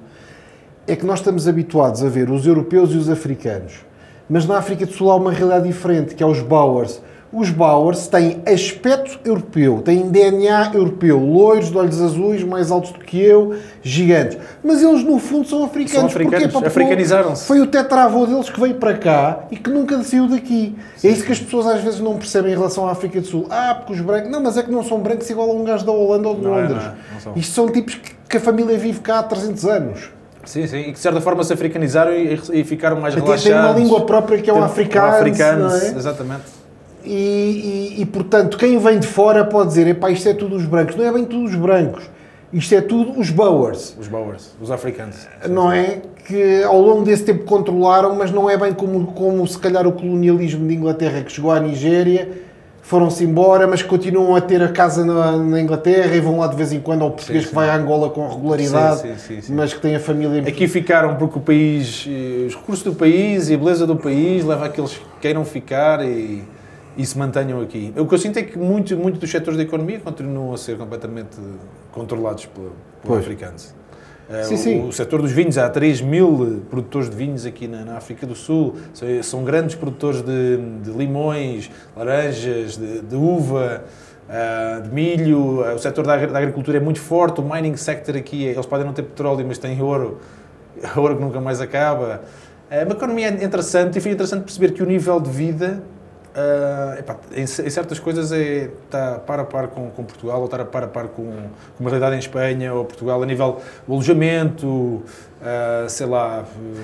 é que nós estamos habituados a ver os europeus e os africanos. Mas na África do Sul há uma realidade diferente, que é os Boers. Os Boers têm aspecto europeu, têm DNA europeu, loiros, de olhos azuis, mais altos do que eu, gigantes. Mas eles, no fundo, são africanos. São africanos, Porquê? Africanizaram-se. Foi o tetravô deles que veio para cá e que nunca saiu daqui. É isso que as pessoas às vezes não percebem em relação à África do Sul. Ah, porque os brancos... Não, mas é que não são brancos igual a um gajo da Holanda ou de Não é, Londres. não é, não são. Isto são tipos que, a família vive cá há 300 anos. Sim, sim, e que de certa forma se africanizaram e, e ficaram mais Até relaxados. tem uma língua própria que é o africano, africano, não é? exatamente. E, e- e, portanto, quem vem de fora pode dizer, epá, isto é tudo os brancos. Não é bem tudo os brancos. Isto é tudo os Boers. Os Boers, os africanos. não é? Que ao longo desse tempo controlaram, mas não é bem como, como se calhar o colonialismo de Inglaterra que chegou à Nigéria, foram-se embora, mas continuam a ter a casa na, na Inglaterra e vão lá de vez em quando ao português Sim, que sim. vai a Angola com regularidade, Sim, mas que tem a família Aqui ficaram porque o país, eh, os recursos do país e a beleza do país leva a que eles queiram ficar e, e se mantenham aqui. O que eu sinto é que muitos muito dos setores da economia continuam a ser completamente controlados por, africanos. Eh, Sim, o, sim. o setor dos vinhos, há 3 mil produtores de vinhos aqui na, na África do Sul, são, grandes produtores de, de limões, laranjas, de, de uva, ah, de milho. Ah, O setor da, da agricultura é muito forte, o mining sector aqui, eles podem não ter petróleo, mas têm ouro, ouro que nunca mais acaba. É uma economia interessante e foi interessante perceber que o nível de vida ah, epá, em, em certas coisas é, está par a par com, com Portugal ou está par a par com, com uma realidade em Espanha ou Portugal a nível do alojamento, ah, sei lá.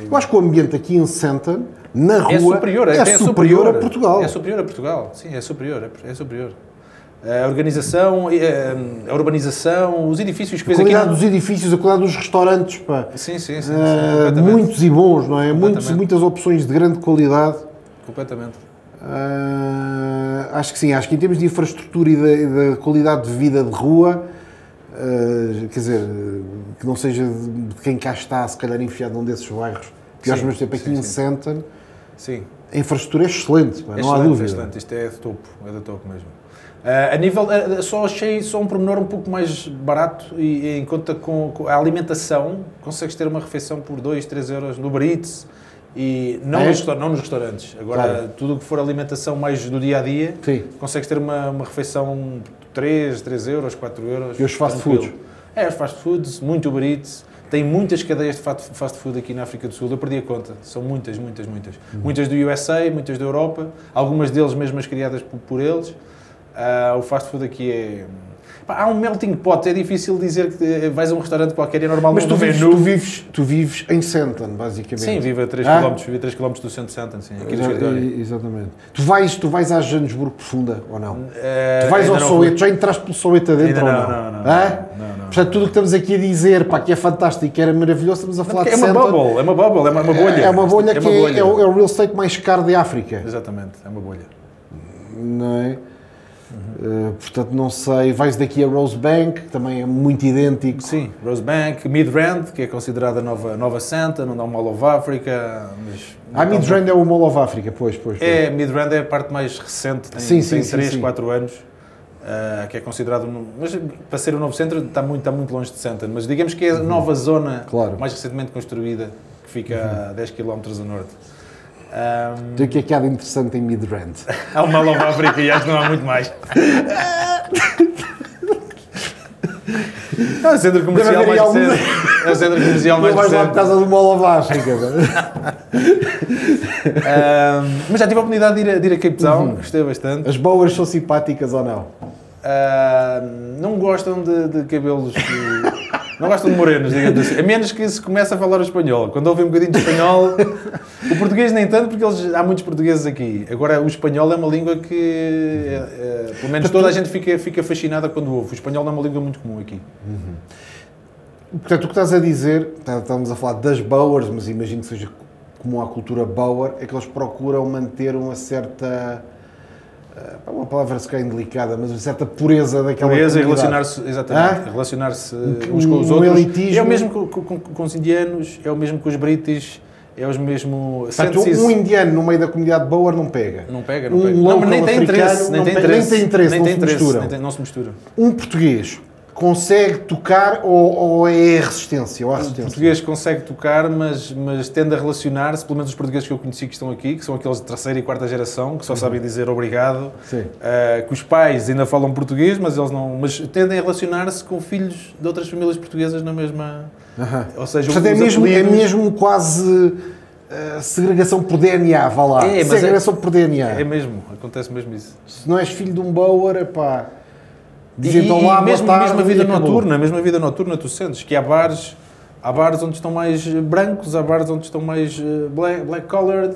Eu acho que o ambiente aqui em Santa, na rua, É superior, é, até superior, a Portugal. É superior a Portugal, sim, é superior, é, é superior. A organização, eh, a urbanização, os edifícios que a aqui. qualidade dos edifícios, a qualidade dos restaurantes, pá. Sim, sim, sim. sim, completamente. muitos e bons, não é? Muitos, muitas opções de grande qualidade. Completamente. Ah, acho que sim, acho que em termos de infraestrutura e da, da qualidade de vida de rua, ah, quer dizer, que não seja de quem cá está, se calhar enfiado num desses bairros, que aos meus tempos aqui sim, em sim. Santon, Sim. A infraestrutura é excelente, pá, É não há excelente, dúvida. É excelente, isto é de topo, é de topo mesmo. Ah, a nível, ah, só achei só um pormenor um pouco mais barato e, e em conta com, com a alimentação, consegues ter uma refeição por 2, 3 euros no Uber Eats e não, Ah, é? nos, não nos restaurantes. Agora, Claro. tudo o que for alimentação mais do dia a dia, Sim. consegues ter uma, uma refeição de 3, 3 euros, 4 euros. E os fast foods? É, os fast foods, muito Uber Eats. Tem muitas cadeias de fast food aqui na África do Sul, eu perdi a conta. São muitas, muitas, muitas. Uhum. Muitas do USA, muitas da Europa, algumas deles mesmo as criadas por, por eles. Ah, o fast food aqui é. Pá, há um melting pot, é difícil dizer que eh, vais a um restaurante qualquer e é normal Mas não tu vives, tu, vives, tu vives em Senton, basicamente. Sim, vivo a 3 Ah? km, vivo a 3 km do centro de Santon, sim, aqui do Já- escritório. e- Exatamente. Tu vais, tu vais à Joanesburgo Profunda ou não? Eh, Tu vais ao Soweto, fui. já entraste pelo Soweto adentro ou não, não? não, não, Hã? não, não. Portanto, tudo o que estamos aqui a dizer, pá, que é fantástico, que era maravilhoso, estamos a falar É de uma Senton. bubble, é uma bubble, é uma, uma bolha. É uma bolha que uma é, bolha. é o, é o real estate mais caro de África. Exatamente, é uma bolha. Não é? Uh, portanto, não sei. Vais daqui a Rosebank, que também é muito idêntico. Sim, Rosebank, Midrand, que é considerada a nova, nova Santa, não dá o Mall of Africa. Mas A Midrand é o Mall of Africa, pois, pois. pois. É, Midrand é a parte mais recente, tem, Sim, tem sim, 3, sim. 4 anos, ah, que é considerado. um- Mas para ser o novo centro está muito, está muito longe de Santa, mas digamos que é a nova zona Claro. mais recentemente construída, que fica a 10 km a norte. Ahm, Então, o que é que há de interessante em Midrand? há o Mall of Africa e acho que não há muito mais. É o centro comercial mais aí recente. É o centro comercial mais Não vais lá por causa do velho. Ahm, mas já tive a oportunidade de ir a, de ir a Cape Town, Uhum. gostei bastante. As boas são simpáticas ou não? Ah, não gostam de, de cabelos. que- não gostam de morenos, digamos assim. A menos que se comece a falar o espanhol. Quando ouvem um bocadinho de espanhol. O português nem tanto, porque eles, há muitos portugueses aqui. Agora, o espanhol é uma língua que. é, é, pelo menos toda a gente fica, fica fascinada quando ouve. O espanhol não é uma língua muito comum aqui. Portanto, o que estás a dizer, tá- estamos a falar das Boers, mas imagino que seja comum à cultura Boer, é que eles procuram manter uma certa. Eh, uma palavra se calhar indelicada, mas uma certa pureza daquela Pureza e relacionar-se, exatamente, Hã? relacionar-se Um- uns com os um outros. elitismo. É o mesmo com, com- com os indianos, é o mesmo com os british, é os mesmo. Portanto, um indiano no meio da comunidade Boer não pega. Não pega, não Um pega. Não, nem tem interesse, nem não tem interesse. nem tem interesse, não se tem- não se mistura. Um português consegue tocar ou, ou é resistência? Ou O resistência? português consegue tocar, mas, mas tende a relacionar-se, pelo menos os portugueses que eu conheci que estão aqui, que são aqueles de terceira e quarta geração, que só sabem dizer obrigado, uh, que os pais ainda falam português, mas eles não. Mas tendem a relacionar-se com filhos de outras famílias portuguesas na mesma. Aham. Ou seja, Portanto, é mesmo, é mesmo quase eh, segregação por DNA, vá lá. É, é- segregação por DNA. É mesmo, acontece mesmo isso. Se não és filho de um Boer, pá, dizem então lá, mesmo, tarde, mesmo a vida noturna, mesmo a vida noturna, tu sentes que há bares, há bares onde estão mais brancos, há bares onde estão mais eh, black, black collared,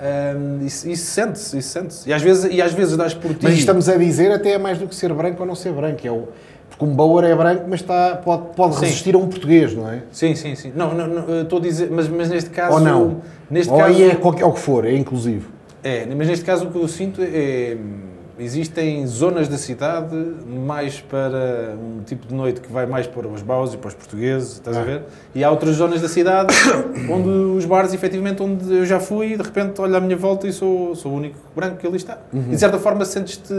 um, isso, isso sente-se, isso sente-se. E às vezes, e às vezes dás por ti. Mas estamos a dizer até é mais do que ser branco ou não ser branco. É o, porque um Boer é branco, mas está, pode, pode Sim. resistir a um português, não é? Sim, sim, sim. Não, não, não, estou a dizer, mas, mas neste caso. Ou não. Neste ou caso, aí é, qualquer, é o que for, é inclusivo. É, mas neste caso o que eu sinto é. Existem zonas da cidade mais para um tipo de noite que vai mais para os baus e para os portugueses, estás a ver? E há outras zonas da cidade onde os bares, efetivamente, onde eu já fui e de repente olho à minha volta e sou, sou o único branco que ali está. E de certa forma sentes-te.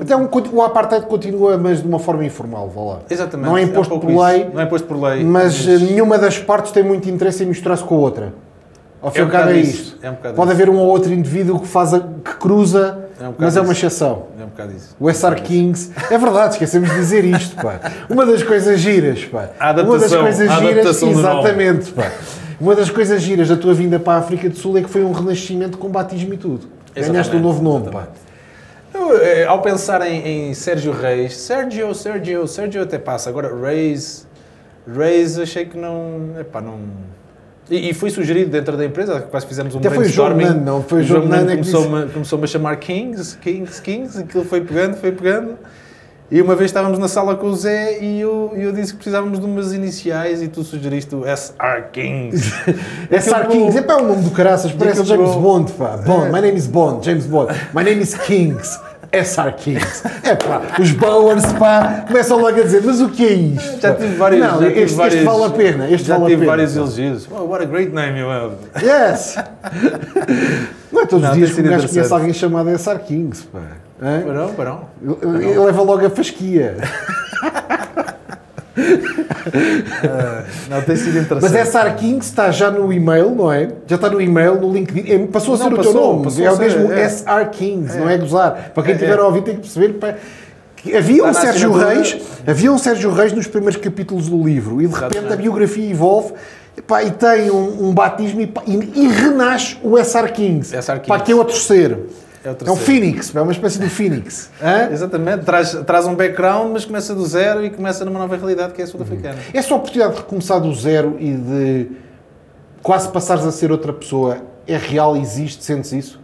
Até um, o apartheid continua, mas de uma forma informal, vá lá. Exatamente. Não é um imposto por isso. lei, Não é imposto por lei. Mas eh, nenhuma das partes tem muito interesse em misturar-se com a outra. Ao fim É um cabo é bocado isto. É um bocado Pode isso. haver um ou outro indivíduo que, faz a- que cruza, É um mas é uma isso. exceção. É um bocado isso. O SR Kings. É verdade, esquecemos de dizer isto, pá. Uma das coisas giras, pá. A Uma das adaptação, coisas a giras, adaptação exatamente, pá. Uma das coisas giras da tua vinda para a África do Sul é que foi um renascimento com batismo e tudo. Ganhaste um Exatamente, novo nome, pá. Eu, eh, ao pensar em, em Sérgio Reis, Sérgio, Sérgio, Sérgio até passa. Agora, Reis, Reis achei que não. Epá, não. E, e foi sugerido dentro da empresa, quase fizemos um Até foi o João brainstorming. Nando, não? Foi o João Nando é que começou-me começou a chamar Kings, Kings, Kings, aquilo foi pegando, foi pegando. E uma vez estávamos na sala com o Zé e eu, eu disse que precisávamos de umas iniciais e tu sugeriste o SR Kings. SR Kings, é pá, o nome do caraças, parece James. Bond, pá. Bond, my name is Bond, James Bond. My name is Kings. SR Kings. É pá, os Bowers, pá, começam logo a dizer, mas o que é isto? Já tive vários. Não, já este, vários, este vale a pena. Este já vale tive vários elogios. Oh, what a great name you have. Yes! Não é todos Não, os dias que um gajo conhece alguém chamado SR Kings, pá. Barão, barão. Ele leva logo a fasquia. Não, tem sido interessante. Mas Kings está já no e-mail, não é? Já está no e-mail, no LinkedIn. É, Passou a Não, ser o teu passou, nome. passou é o ser, mesmo é. SR Kings, É. não é gozar. Para quem É, estiver é. a ouvir tem que perceber que havia um Sérgio. Reis, havia um Sérgio Reis nos primeiros capítulos do livro e de repente Exatamente. a biografia evolve pá, e tem um, um batismo e, pá, e- e renasce o SR Kings. SR Pá, Kings. que é o terceiro. É É um. Phoenix, é uma espécie de Phoenix. Hã? Exatamente, traz, traz um background, mas começa do zero e começa numa nova realidade que é a sul-africana. Essa oportunidade de recomeçar do zero e de quase passares a ser outra pessoa é real, existe, sentes isso?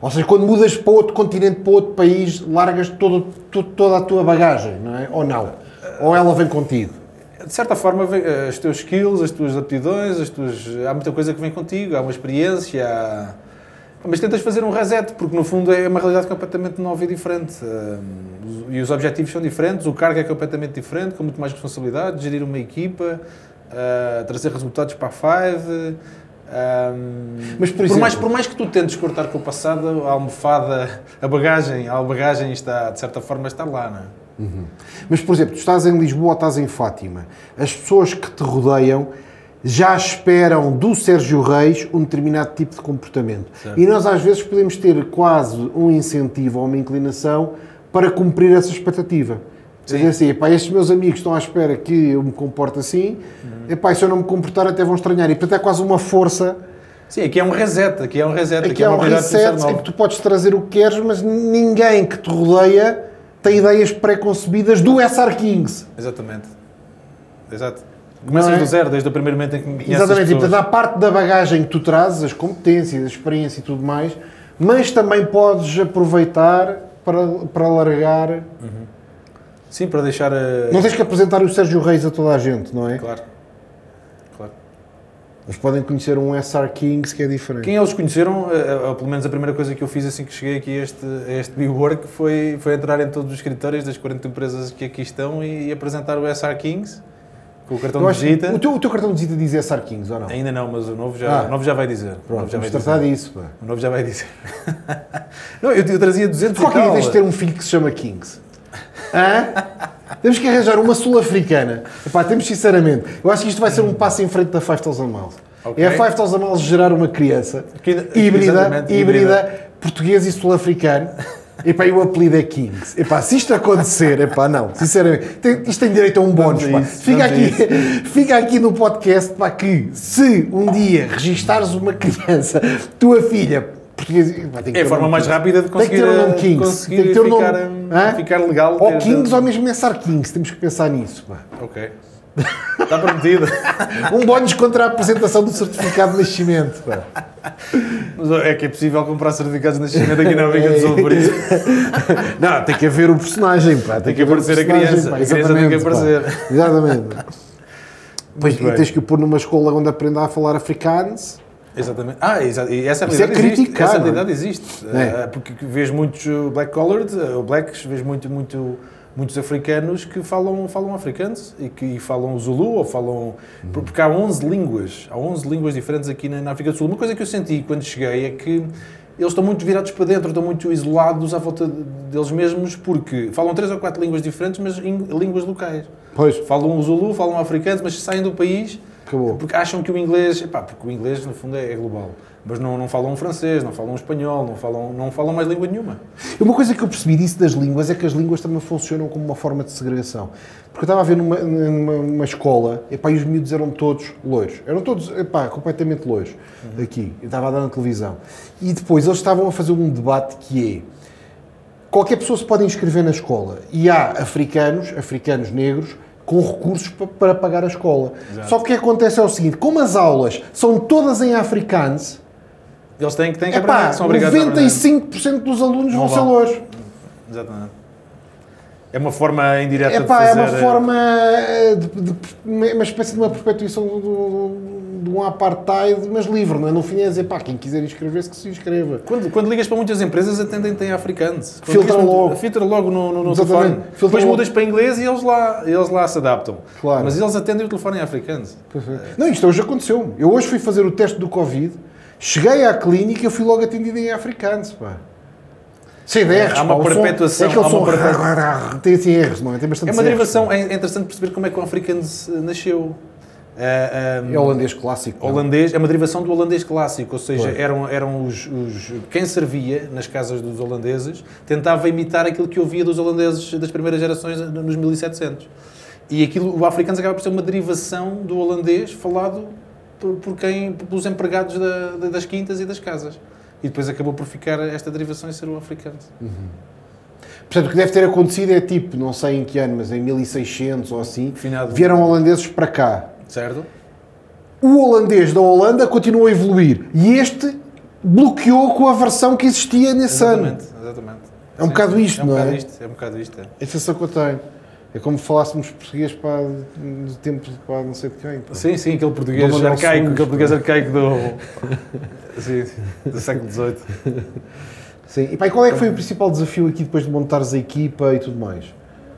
Ou seja, quando mudas para outro continente, para outro país, largas todo, to- toda a tua bagagem, não é? Ou não? Ou ela vem contigo? De certa forma, vem, eh, os teus skills, as tuas aptidões, as tuas, há muita coisa que vem contigo, há uma experiência, há... mas tentas fazer um reset, porque no fundo é uma realidade completamente nova e diferente. E os objetivos são diferentes, o cargo é completamente diferente, com muito mais responsabilidade, gerir uma equipa, eh, trazer resultados para a Five. Mas, por por, exemplo- mais, por mais que tu tentes cortar com o passado, a almofada, a bagagem, a bagagem está, de certa forma, está lá, não é? Mas, por exemplo, tu estás em Lisboa ou estás em Fátima, as pessoas que te rodeiam já esperam do Sérgio Reis um determinado tipo de comportamento. Certo. E nós, às vezes, podemos ter quase um incentivo ou uma inclinação para cumprir essa expectativa. Sim. Dizer assim, epá, estes meus amigos estão à espera que eu me comporte assim, epá, e se eu não me comportar até vão estranhar. E, portanto, é quase uma força Sim, aqui é um reset, aqui é um reset, Aqui é uma um reset em que tu podes trazer o que queres, mas ninguém que te rodeia tem ideias pré-concebidas do SR Kings. Exatamente. Exato. Começas é? do zero, desde o primeiro momento em que conheces Exatamente, as e portanto, pessoas. há parte da bagagem que tu trazes, as competências, a experiência e tudo mais, mas também podes aproveitar para, para largar. Sim, para deixar... eh, Não tens que apresentar o Sérgio Reis a toda a gente, não é? Claro. Eles podem conhecer um SR Kings que é diferente. Quem eles conheceram, eh, ou pelo menos a primeira coisa que eu fiz assim que cheguei aqui a este, a este WeWork foi, foi entrar em todos os escritórios das 40 empresas que aqui estão e, apresentar o SR Kings com o cartão de visita. o, teu, o teu cartão de visita diz SR Kings ou não? Ainda não, mas o novo já, Ah. o novo já vai dizer. Pronto, já vai vamos tratar dizer. disso. pá. O novo já vai dizer. não, eu, eu trazia 200 e Qualquer dia tal. tens de ter um filho que se chama Kings. Hã? Temos que arranjar uma sul-africana. Epá, temos sinceramente. Eu acho que isto vai ser um passo em frente da 5000 Miles. Ok. É a 5000 Miles gerar uma criança Que- híbrida, híbrida, híbrida. português e sul-africano. Epá, e o apelido é Kings. Epá, se isto acontecer, epá, não, sinceramente, tem- isto tem direito a um bónus. pá. isso, Fica, aqui, fica aqui no podcast pá, que se um dia registares uma criança, tua filha, português, pá, É a forma um mais Kings. rápida de Tem que conseguir, ter o nome eh, Kings. conseguir Tem que ter o nome. ficar, ficar legal. Ou Kings ou mesmo SR Kings. Temos que pensar nisso. pá. Ok. Está prometido. Um bónus contra a apresentação do certificado de nascimento. pá. Mas é que é possível comprar certificados de nascimento aqui na América do Sul, por isso. Não, tem que haver o personagem. Pá. Tem que haver o aparecer a criança. pá. A criança tem que Exatamente, pá. aparecer. Exatamente. Pois, e tens que o pôr numa escola onde aprenda a falar africanos. Exatamente. Ah, exa- e essa Isso é realidade existe. criticar, Essa é? realidade existe. É. Ah, porque vês muitos uh, black collared, uh, blacks, vês muito, muito, muitos africanos que falam, falam africanos e que falam Zulu ou falam. Porque há 11 línguas. Há 11 línguas diferentes aqui na, na África do Sul. Uma coisa que eu senti quando cheguei é que eles estão muito virados para dentro, estão muito isolados à volta de- deles mesmos porque falam três ou quatro línguas diferentes, mas em línguas locais. Pois, Falam o Zulu, falam africanos, mas saem do país acabou. porque acham que o inglês, epá, porque o inglês no fundo é, é global, mas não, não falam francês, não falam espanhol, não falam, não falam mais língua nenhuma. E Uma coisa que eu percebi disso das línguas é que as línguas também funcionam como uma forma de segregação. Porque eu estava a ver numa, numa, numa escola, epá, e os miúdos eram todos loiros. Eram todos, epá, completamente loiros. Aqui. Eu estava a dar na televisão. E depois eles estavam a fazer um debate que é qualquer pessoa se pode inscrever na escola e há africanos, africanos negros, com recursos pa- para pagar a escola. Exato. Só que o que acontece é o seguinte, como as aulas são todas em africanos, Eles têm, que- têm que epá, aprender, são obrigados a aprender. 95% dos alunos Não vão ser vão. loiros. Exatamente. É uma forma indireta Epá, de é fazer... uma forma, eh, de, de- uma espécie de uma perpetuação do, do- de um apartheid, mas livre, não é? No fim é dizer, pá, quem quiser inscrever-se que se inscreva. Quando, quando ligas para muitas empresas, atendem tem africanos. Quando Filtra ligas para- logo. Filtra logo no, no, no telefone. Filtra Depois logo. mudas para inglês e eles lá, eles lá se adaptam. Claro. Mas eles atendem o telefone em africanos. Não, isto hoje aconteceu. Eu hoje fui fazer o teste do Covid, cheguei à clínica e eu fui logo atendido em africanos, pá. Sem R's, Há uma pá, som- perpetuação, É aquele há uma som... perpetu- Tem assim R's, não é? Tem bastante É uma derivação, é é interessante perceber como é que o africanos eh, nasceu. Eh, eh, É holandês clássico. não? holandês é uma derivação do holandês clássico, ou seja, Pois. eram, eram os, os- quem servia nas casas dos holandeses tentava imitar aquilo que ouvia dos holandeses das primeiras gerações nos 1700. E aquilo, o africano acaba por ser uma derivação do holandês falado por, por quem, pelos empregados da- da- das quintas e das casas. E depois acabou por ficar esta derivação e ser o africano. Portanto, o que deve ter acontecido é tipo, não sei em que ano, mas em 1600 ou assim, Finado. vieram holandeses para cá. Certo? O holandês da Holanda continuou a evoluir e este bloqueou com a versão que existia nesse ano. Exatamente, exatamente. É um bocado isto, é um não bocado é? Isto, é um bocado isto. É. É a sensação que eu tenho. É como falássemos português para no tempo para não sei de quem. pá. Sim, sim, aquele português Dom arcaico, aquele português arcaico do, sim, do século XVIII. Sim. E pá, e qual é que foi o principal desafio aqui depois de montares a equipa e tudo mais?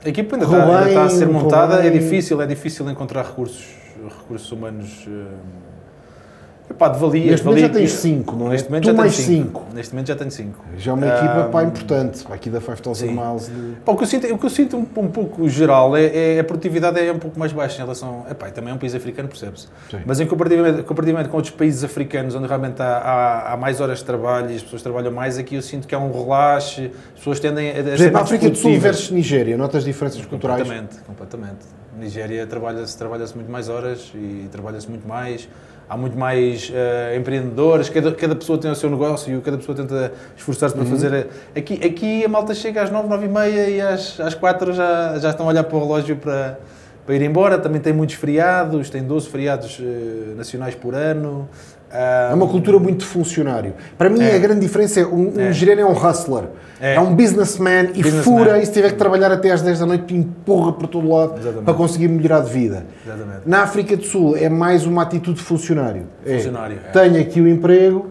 A equipa ainda está, ainda está a ser montada, correu é difícil, é difícil encontrar recursos, recursos humanos eh, epá, de valia. Neste momento já tens que- 5, não é? Neste momento tu já mais cinco. 5. Neste momento já tenho 5. Já é uma equipa pá, importante. Pá, aqui da 5000 sim. Miles. De... Pá, o que eu sinto, o que eu sinto um, um pouco geral é, é a produtividade é um pouco mais baixa em relação. Epá, também é um país africano, percebe-se. Mas em comparativamente, comparativamente com outros países africanos, onde realmente há, há, há mais horas de trabalho e as pessoas trabalham mais, aqui eu sinto que há um relaxe, as pessoas tendem a, a Por exemplo, a África do Sul versus Nigéria, notas diferenças culturais? Completamente, completamente. Nigéria trabalha-se trabalha muito mais horas e trabalha-se muito mais. Há muito mais eh, empreendedores, cada, cada pessoa tem o seu negócio, cada pessoa tenta esforçar-se Uhum. para fazer. Aqui, aqui a malta chega às 9, 9 e meia e às, às 4 já, já estão a olhar para o relógio para, para ir embora. Também tem muitos feriados, tem 12 feriados eh, nacionais por ano. É uma cultura muito de funcionário. Para mim, É. a grande diferença é um, um É. nigeriano é um hustler. É, É. um businessman e Businessman. fura, e se tiver que trabalhar até às 10 da noite, empurra por todo lado Exatamente. para conseguir melhorar de vida. Exatamente. Na África do Sul é mais uma atitude de funcionário. É, Funcionário, é. Tenho aqui o emprego.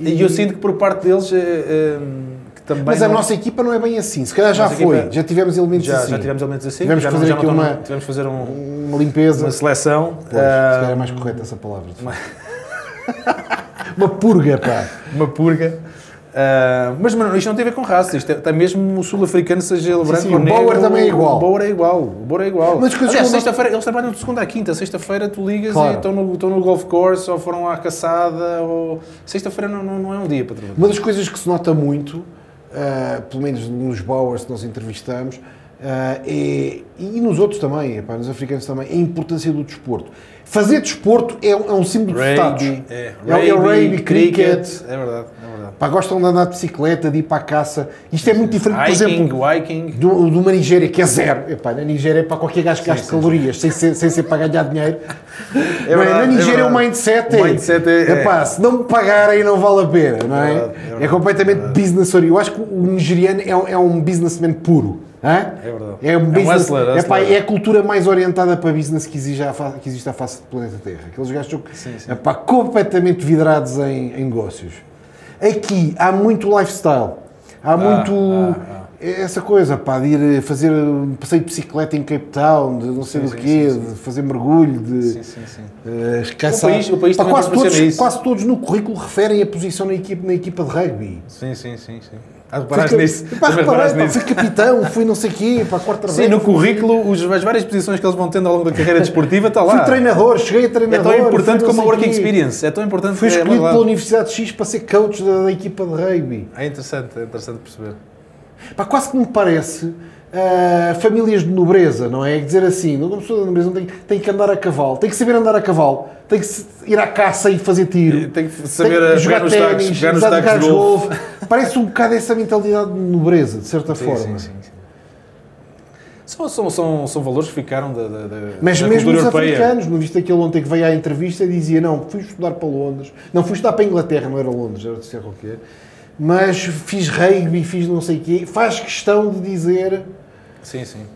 E eu sinto que por parte deles eh, eh, que também. Mas a não- nossa equipa não é bem assim. Se calhar já foi. equipa- Já tivemos elementos já, assim. já tivemos elementos assim. Tivemos que fazer aqui uma- Tivemos fazer um, Uma limpeza. uma seleção. Pois, ah, se calhar é mais correta essa palavra. Uma purga, pá. uma purga. Ah, mas, mano, isto não tem a ver com raça, isto é, mesmo o sul-africano, seja ele branco sim, ou o negro. Bauer também é igual. O Bauer é igual. O Bauer é igual. Mas as coisas Aliás, sexta-feira, eles trabalham de segunda à quinta. Sexta-feira tu ligas Claro. e estão no, estão no golf course ou foram à caçada. Ou... Sexta-feira não, não, não é um dia para trabalhar. Uma das coisas que se nota muito, ah, pelo menos nos Bowers que nós entrevistamos, é, e nos outros também, epá, nos africanos também, é a importância do desporto. Fazer desporto é, um- é um símbolo de status. É, É o- é o rugby, cricket. É verdade, é verdade. Pá, gostam de andar de bicicleta, de ir para a caça. Isto é muito diferente, por exemplo, hiking. do, de uma Nigéria que é zero. Epá, na Nigéria é para qualquer gajo que gaste calorias, sem ser, sem ser para ganhar dinheiro. Não é? verdade, na é Nigéria o verdade. mindset O é, mindset é- epá, se não me pagarem não vale a pena, não é? É É, é completamente business oriented. Eu acho que o nigeriano é, é um businessman puro. Hã? É verdade. É um É um business, hustler, epá, hustler. é a cultura mais orientada para business que existe à, fa- que existe à face do planeta Terra. Aqueles gajos são Sim, sim. epá, completamente vidrados em, em negócios. Aqui há muito lifestyle. Há muito ah, essa coisa, pá, de ir fazer um passeio de bicicleta em Cape Town, de não sei Sim, do quê, de fazer mergulho, de Sim, sim, sim. eh, caçar. O país- o país Pá, quase, todos, isso. quase todos no currículo referem a posição na equipa, na equipa de rugby. Sim, sim, sim, sim. Ah, reparaste Fui nisso? Pá, reparei, pá, nisso? fui capitão, fui não sei o quê, para a quarta Sim, no currículo, os- as várias posições que eles vão tendo ao longo da carreira desportiva, está lá. Fui treinador, cheguei a É treinador. tão importante como a sei work quê. experience. É tão importante Fui é escolhido verdade. pela Universidade X para ser coach da, da equipa de rugby. É interessante, é interessante perceber. Pá, quase que me parece ah, famílias de nobreza, não é? Dizer assim, uma pessoa da nobreza não tem, tem que andar a cavalo, tem que saber andar a cavalo, tem que ir à caça e fazer tiro. Tem que saber Tem a que pegar nos ténis, pegar nos tacos de de golfe. Parece um bocado essa mentalidade de nobreza, de certa Sim, forma. sim, sim. São, são, são, são valores que ficaram da, da, da, Mas da mesmo os europeia. africanos, não viste aquele ontem que veio à entrevista e dizia: Não, fui estudar para Londres, não fui estudar para a Inglaterra, não era Londres, era de ser qualquer, mas fiz rugby, fiz não sei o quê. Faz questão de dizer. Sim, sim.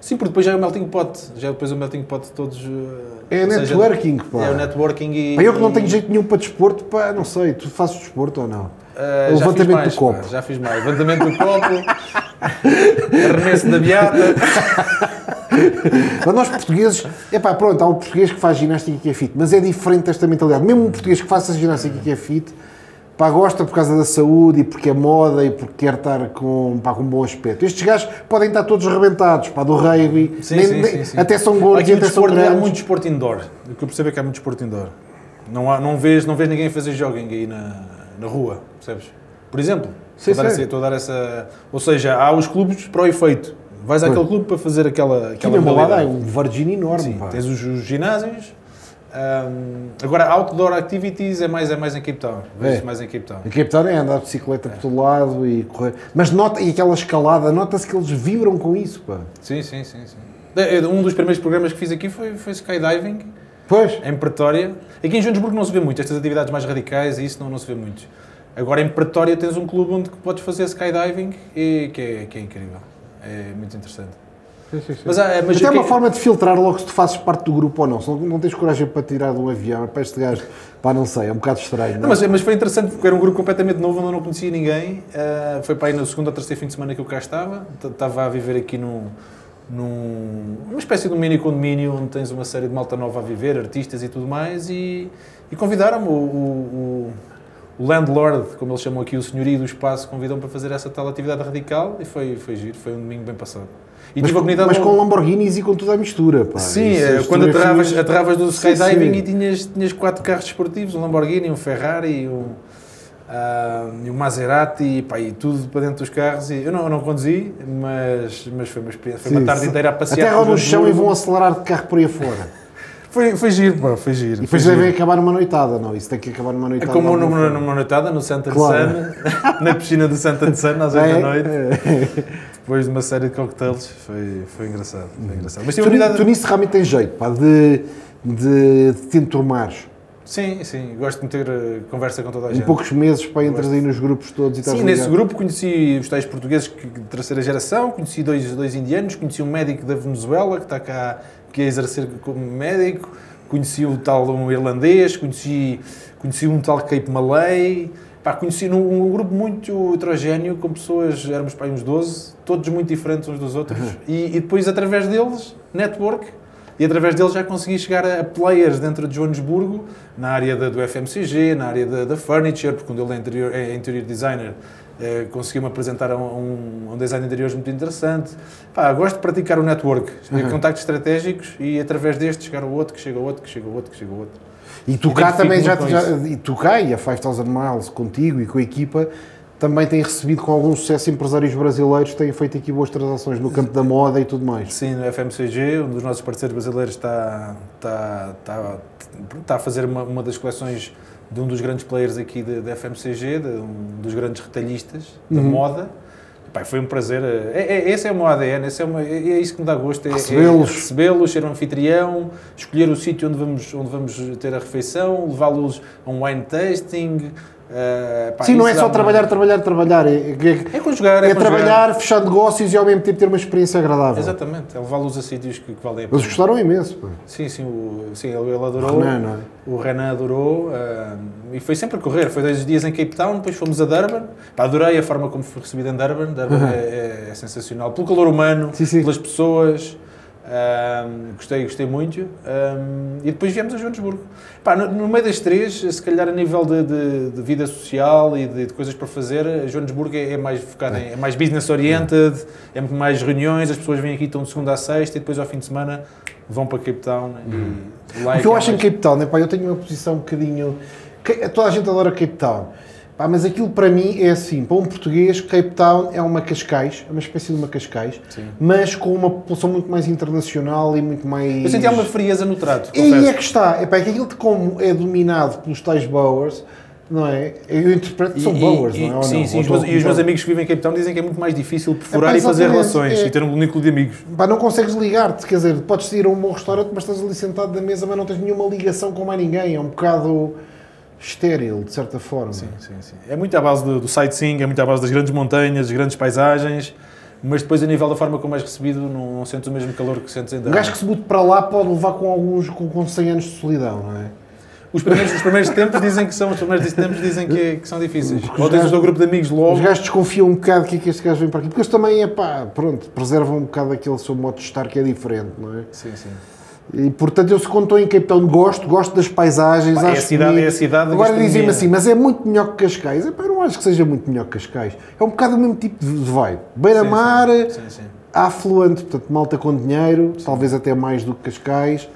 Sim, porque depois já é o melting pot. Já é depois o melting pot de todos. eh, É ou seja, networking, pá. É o networking e. Pá, eu que não tenho jeito nenhum para desporto, pá, não sei, tu fazes desporto ou não? Já levantamento fiz do mais, copo. pá, já fiz mais. Levantamento do copo, arremesso da beata. Mas nós portugueses, é pá, pronto, há o português que faz ginástica e que é fit, mas é diferente esta mentalidade. Mesmo um português que faça ginástica e que é fit, pá, gosta por causa da saúde e porque é moda e porque quer estar com, pá, com um bom aspecto. Estes gajos podem estar todos rebentados, pá, do rugby, Sim, nem- sim, sim, sim. até são gordos e até são há grandes. muito desporto indoor. O que eu percebo é que há muito desporto indoor. Não, há, não, vês, não vês ninguém fazer jogging aí na, na rua, percebes? Por exemplo, Sim, estou, a dar essa, estou a dar essa. Ou seja, há os clubes para o efeito. Vais àquele clube para fazer aquela. Aquela Malada é um Virgin enorme, Sim, pá. tens os, os ginásios. Ahm, agora, outdoor activities é mais, é mais em Cape Town. É. mais em Cape Town. A Cape Town é andar de bicicleta por todo lado e correr. Mas nota, e aquela escalada, nota-se que eles vibram com isso, pá. Sim, sim, sim. sim. É, é, Um dos primeiros programas que fiz aqui foi, foi skydiving. Pois, Em Pretória. Aqui em Joanesburgo não se vê muito, estas atividades mais radicais e isso não, não se vê muito. Agora em Pretória tens um clube onde podes fazer skydiving e que é, que é incrível. É muito interessante. Mas, há- mas Até é o que- uma forma de filtrar logo se tu fazes parte do grupo ou não. Se não, não tens coragem para tirar de um avião, para este gajo, pá, não sei, é um bocado estranho. Não, Não, é? mas, mas foi interessante porque era um grupo completamente novo onde eu não conhecia ninguém. Ah, foi para aí no segundo ou terceiro fim de semana que eu cá estava. Estava a viver aqui num, num- numa espécie de um mini condomínio onde tens uma série de malta nova a viver, artistas e tudo mais. E, e convidaram-me, o, o, o landlord, como eles chamam aqui, o senhorio do espaço, convidou-me para fazer essa tal atividade radical e foi, foi giro, foi um domingo bem passado. E mas, tive a oportunidade mas de- com Lamborghinis e com tudo à mistura, pá. Sim, é, quando aterravas, aterravas do skydiving e tinhas, tinhas quatro carros desportivos, um Lamborghini, um Ferrari, um, e um Maserati, e, pá, e tudo para dentro dos carros. E, eu, não, eu não conduzi, mas, mas foi uma experiência. Foi uma Sim, tarde sim. inteira a passear. Aterram no chão e vão acelerar de carro por aí afora. Foi, foi giro, pá, foi giro. E depois devem acabar numa noitada, não? Isso tem que acabar numa É noitada. como de alguma numa, forma. numa noitada no Santa de Claro. Sana, na piscina do Santa de Sana, às 8 É, da noite, é. depois de uma série de cocktails. Foi, foi engraçado. Foi engraçado. Mas Tu, oportunidade tu nisso realmente tens jeito, pá, de, de, de te enturmares. Sim, sim, gosto de meter eh, conversa com toda a Em gente. poucos meses, pá, entras aí nos grupos todos e estás Sim, nesse ligado. grupo conheci os tais portugueses que- de terceira geração, conheci dois, dois indianos, conheci um médico da Venezuela que está cá, que é exercer como médico, conheci o tal um irlandês, conheci, conheci um tal Cape Malay, pá, conheci num, um grupo muito heterogéneo, com pessoas, éramos pá, uns 12, todos muito diferentes uns dos outros, e, e depois através deles, network, e através deles já consegui chegar a, a players dentro de Joanesburgo, na área da- do FMCG, na área da, da furniture, porque quando ele é interior, é interior designer, eh, conseguiu-me apresentar a um, a um design de interiores muito interessante. Pá, gosto de praticar o network, Uhum. contactos estratégicos e através deste chegar ao outro, que chega ao outro, que chega ao outro, que chega ao outro. E tu cá Identifico também já, já e cá e a 5000 Miles contigo e com a equipa também têm recebido com algum sucesso empresários brasileiros têm feito aqui boas transações no campo da moda e tudo mais. Sim, no FMCG, um dos nossos parceiros brasileiros está, está, está, está a fazer uma, uma das coleções de um dos grandes players aqui da da FMCG, de um dos grandes retalhistas da Uhum. moda. Pá, foi um prazer. É, é, esse é o meu ADN, esse é, uma, é, é isso que me dá gosto. É, é Recebê-los. recebê-los, ser um anfitrião, escolher o sítio onde vamos, onde vamos ter a refeição, levá-los a um wine tasting. Eh, pá, Sim, não é só trabalhar, trabalhar, trabalhar. É, é, É conjugar, é, é trabalhar, fechar negócios e ao mesmo tempo ter uma experiência agradável. Exatamente, é levá-los a sítios que, que valem a Eles pena. gostaram imenso. pá. Sim, sim, o, sim ele, ele adorou. Renan, não é? O Renan adorou ah, e foi sempre a correr. Foi dois dias em Cape Town, depois fomos a Durban. Pá, adorei a forma como fui recebido em Durban. Durban Uhum. é, é- é sensacional. Pelo calor humano, Sim, sim. pelas pessoas. Ah, gostei, gostei muito. Ah, e depois viemos a Joanesburgo. Pá, no, no meio das três, se calhar a nível de, de- de vida social e de, de coisas para fazer, a Joanesburgo é, é mais focado em é mais business oriented, é muito mais reuniões, as pessoas vêm aqui, estão de segunda a sexta e depois ao fim de semana vão para Cape Town e lá é O que eu é acho em Cape Town, né, pá, eu tenho uma posição um bocadinho. Toda a gente adora Cape Town. Pá, mas aquilo para mim é assim: para um português, Cape Town é uma Cascais, é uma espécie de uma Cascais, Sim. mas com uma população muito mais internacional e muito mais. Eu senti alguma frieza no trato, E aí é que está, é pá, que aquilo de como é dominado pelos tais Bowers, não é? Eu interpreto que são Bowers, não é? Sim, não? sim. Os meus, e os meus amigos que vivem em Cape Town dizem que é muito mais difícil perfurar Epá, e fazer relações é. e ter um núcleo de amigos. Pá, não consegues ligar-te, quer dizer, podes ir a um bom restaurante, mas estás ali sentado na mesa, mas não tens nenhuma ligação com mais ninguém, é um bocado estéril, de certa forma. Sim, sim, sim. É muito à base do, do sightseeing, é muito à base das grandes montanhas, das grandes paisagens. mas depois a nível da forma como és recebido não, não sentes o mesmo calor que sentes ainda. Um gajo que se mude para lá pode levar com alguns com, com 100 anos de solidão, não é? Os primeiros, os primeiros tempos dizem que são, os primeiros tempos dizem que, que são difíceis. Ou os tens o gajos- teu grupo de amigos logo. Os gajos desconfiam um bocado que é que este gajo vem para aqui, porque eles também, é pá, pronto, preservam um bocado aquele seu modo de estar que é diferente, não é? Sim, sim. E portanto, eu se estou em Cape Town gosto, gosto das paisagens, Pá, é a cidade- é a cidade da Agora dizem-me assim, mas é muito melhor que Cascais. Eu não acho que seja muito melhor que Cascais. É um bocado o mesmo tipo de vibe. Beira-mar, Sim, sim, sim. afluente, portanto, malta com dinheiro, talvez até mais do que Cascais.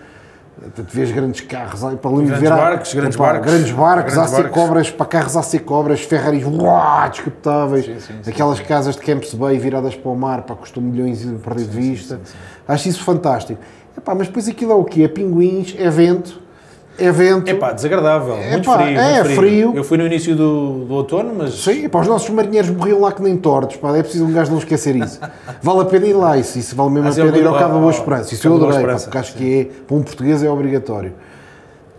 Portanto, vês grandes carros, aí para ali Grandes ver, barcos, grandes epá, barcos. grandes barcos, Grandes barcos. cobras, para carros AC cobras, Ferraris, uau, descapotáveis, Sim, sim, sim, aquelas casas de Camps Bay viradas para o mar, para custam milhões de perder de vista. Acho isso fantástico. Epá, mas depois aquilo é o quê? É pinguins, é vento, é vento. É pá, desagradável. muito Epá, frio. é muito frio. Eu fui no início do, do outono, mas. Sim, pá, os nossos marinheiros morriam lá que nem tortos, pá, é preciso um gajo não esquecer isso. Vale a pena ir lá, isso, isso vale mesmo Mas a pena ir ao Cabo da Boa Esperança, isso eu adorei, pá, porque acho sim. que é, para um português é obrigatório.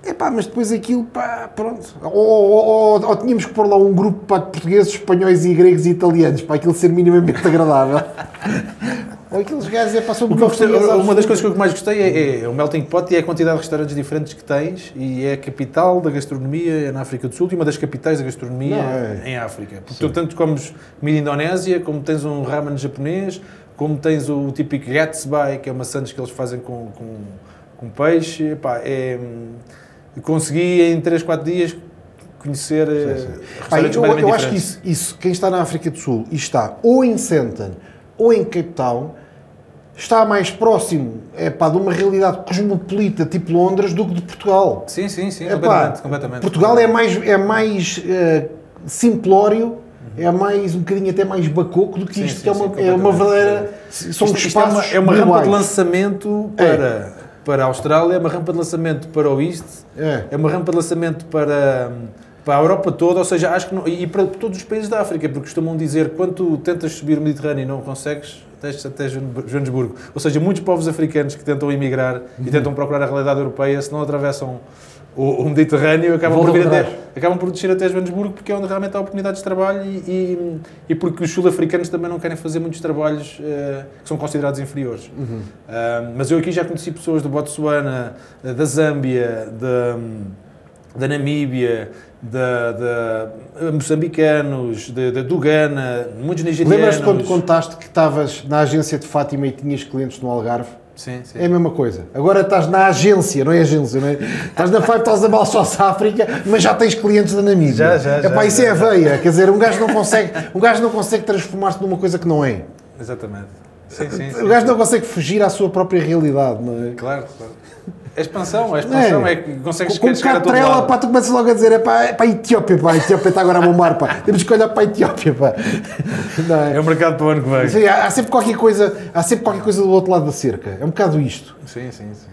É pá, mas depois aquilo, pá, pronto. Ou, ou- ou- ou tínhamos que pôr lá um grupo pá, de portugueses, espanhóis e gregos e italianos, para aquilo ser minimamente agradável. Ou aqueles gajos, é pá, são O que eu gostei- uma das coisas que eu mais gostei é, é o melting pot e é a quantidade de restaurantes diferentes que tens e é a capital da gastronomia na África do Sul e uma das capitais da gastronomia Não, é. em África. Porque tu tanto comes comida indonésia, como tens um ramen japonês, como tens o típico gatsby, que é uma sandes que eles fazem com, com, com peixe. Epá, é, hum, consegui em 3, 4 dias conhecer eh, Pá, restaurantes eu, eu acho que isso, isso, quem está na África do Sul e está ou em Sandton ou em Cape Town, está mais próximo é, pá, de uma realidade cosmopolita tipo Londres do que de Portugal. Sim, sim, sim, É, pá, completamente, completamente. Portugal é mais, é mais eh, simplório, é mais um bocadinho até mais bacoco do que Sim, isto, sim, que é uma, sim, é uma completamente. verdadeira. São Isto- isto espaços é uma, é uma rampa de lançamento para, para a Austrália, é uma rampa de lançamento para o East, É. é uma rampa de lançamento para, para a Europa toda, ou seja, acho que não, e para todos os países da África, porque costumam dizer quando tu tentas subir o Mediterrâneo e não consegues, tens até Joanesburgo. Ou seja, muitos povos africanos que tentam emigrar e tentam procurar a realidade europeia, se não atravessam o, o Mediterrâneo, acabam por, vir até, acabam por descer até Joanesburgo porque é onde realmente há oportunidades de trabalho e, e, e porque os sul-africanos também não querem fazer muitos trabalhos eh, que são considerados inferiores. Ah, mas eu aqui já conheci pessoas do Botsuana, da Zâmbia, da, da Namíbia, da, da eh, moçambicanos, da, da do Ghana, muitos nigerianos. Lembras-te quando contaste que estavas na agência de Fátima e tinhas clientes no Algarve? Sim, sim. É a mesma coisa. Agora estás na agência, não é agência, não é? Estás na 5000 Miles South África, mas já tens clientes da Namíbia. Já, já, Epá, já, isso já, é a veia. Quer dizer, um gajo não consegue, um gajo não consegue transformar-se numa coisa que não é. Exatamente. Sim, sim, sim. O gajo não consegue fugir à sua própria realidade, não é? Claro, claro. A expansão, a expansão é, que consegues Com chegar a bocado de todo trela, lado. pá, tu começas logo a dizer, é pá, é pá, a Etiópia, pá, a Etiópia está agora a bombar, pá. Temos que olhar para a Etiópia, pá. Não é? É o mercado para o ano que vem. Sim, há, há sempre qualquer coisa, há sempre qualquer coisa do outro lado da cerca. É um bocado isto. Sim, sim, sim.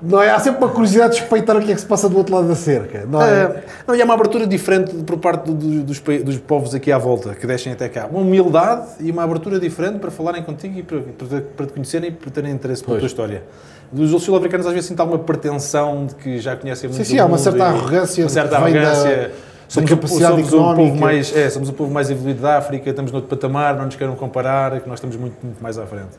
Não é? Há sempre uma curiosidade de espreitar o que é que se passa do outro lado da cerca. Não é? Ah, não, e há uma abertura diferente por parte do- do- dos, dos povos aqui à volta, que deixem até cá. Uma humildade e uma abertura diferente para falarem contigo e para, para, para te conhecerem e para terem interesse pela Pois. tua história. Dos sul-africanos às vezes sinto alguma pretensão de que já conhecem muito Sim, sim, há uma certa arrogância Uma certa da- arrogância. somos, capacidade somos o povo económica. mais, é, somos o povo mais evoluído da África, estamos noutro patamar, não nos queiram comparar, que nós estamos muito, muito mais à frente.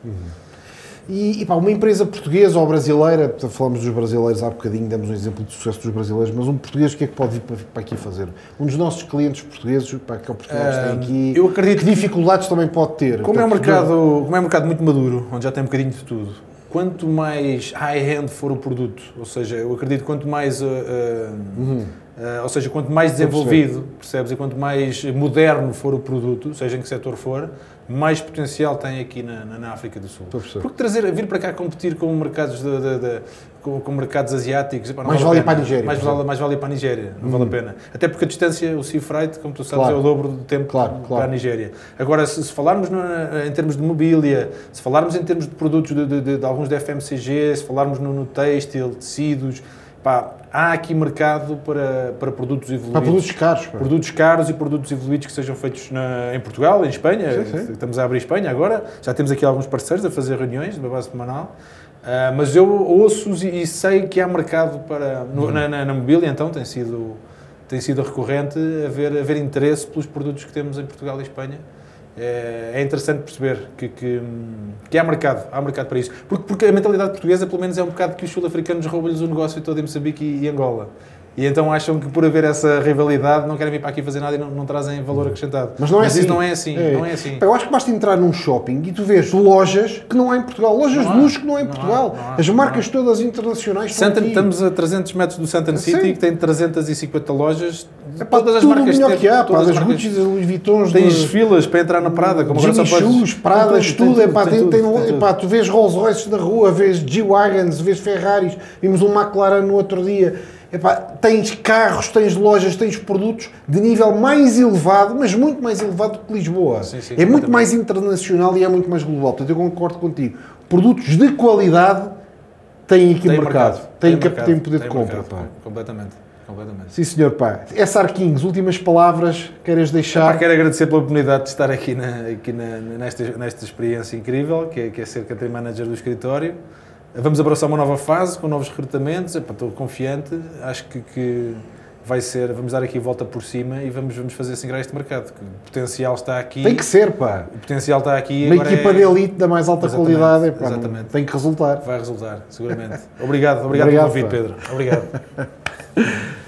E, e pá, uma empresa portuguesa ou brasileira, falamos dos brasileiros há bocadinho, demos um exemplo de sucesso dos brasileiros, mas um português o que é que pode vir para, para aqui fazer? Um dos nossos clientes portugueses, pá, que oportunidades Ah, tem aqui, eu acredito que dificuldades também pode ter? Como é, um mercado, como é um mercado muito maduro, onde já tem um bocadinho de tudo, quanto mais high-end for o produto, ou seja, eu acredito que quanto mais, uh, uh, Uhum. uh, ou seja, quanto mais desenvolvido, percebes, e quanto mais moderno for o produto, seja em que setor for, mais potencial tem aqui na, na- na África do Sul. Porque trazer, vir para cá competir com mercados, de, de- de- com, com mercados asiáticos, Mais vale vale para a. Nigéria, Mais vale, mais vale para a Nigéria, não vale a pena. Até porque a distância, o sea freight, como tu sabes, Claro. é o dobro do tempo Claro, para claro. a Nigéria. Agora, se, se falarmos no- em termos de mobília, se falarmos em termos de produtos de- de alguns da FMCG, se falarmos no, no têxtil, tecidos, pá, há aqui mercado para, para produtos evoluídos. Para produtos caros. pá. Produtos caros e produtos evoluídos que sejam feitos na- em Portugal, em Espanha. Sim, sim. Estamos a abrir Espanha agora. Já temos aqui alguns parceiros a fazer reuniões de base semanal. Ah, mas eu ouço-os e, e sei que há mercado para. no- Uhum. na, na, na mobília, então, tem sido, tem sido recorrente haver, haver interesse pelos produtos que temos em Portugal e Espanha. É, é interessante perceber que, que, que, há mercado, há mercado para isso. Porque, porque a mentalidade portuguesa, pelo menos, é um bocado que os sul-africanos roubam-lhes o negócio todo em Moçambique e, e Angola. E então acham que por haver essa rivalidade não querem vir para aqui fazer nada e não, não trazem valor acrescentado. Mas não é Mas assim. isso não é assim. É. Não é assim. Eu acho que basta entrar num shopping e tu vês lojas que não há em Portugal, lojas Não de há. luxo que não há em Não há, Portugal. não há, As marcas há. todas internacionais aqui. estamos a 300 metros do Santan Sim. City, que tem 350 lojas. É pá, todas as marcas melhor que há, pá, das Gucci, das Louis Vuittons, Tens de- filas para entrar na Prada, como agora só podes... Pradas, tudo, tem, tudo, tem, tem epá, tu vês Rolls Royces na rua, vês G-Wagons, vês Ferraris, vimos um McLaren no outro dia. Epá, tens carros, tens lojas, tens produtos de nível mais elevado, mas muito mais elevado do que Lisboa. Sim, sim, é muito completamente. mais internacional e é muito mais global. Portanto, eu concordo contigo. Produtos de qualidade têm aqui Tem mercado. Têm, cap- mercado, têm poder de tem compra. mercado, pá. Completamente. completamente. Sim, senhor, pá. SR Kings, últimas palavras, queres deixar? quero agradecer pela oportunidade de estar aqui, na, aqui na- nesta, nesta experiência incrível, que é, que é ser country manager do escritório. Vamos abraçar uma nova fase, com novos recrutamentos. Epá, estou confiante, acho que, que vai ser, vamos dar aqui a volta por cima e vamos, vamos fazer singrar este mercado. Que o potencial está aqui. Tem que ser, pá. O potencial está aqui. Uma equipa é- de elite da mais alta Exatamente, qualidade, epá, exatamente. tem que resultar. Vai resultar, seguramente. Obrigado, obrigado, Obrigado, pelo convite. Pedro. Obrigado.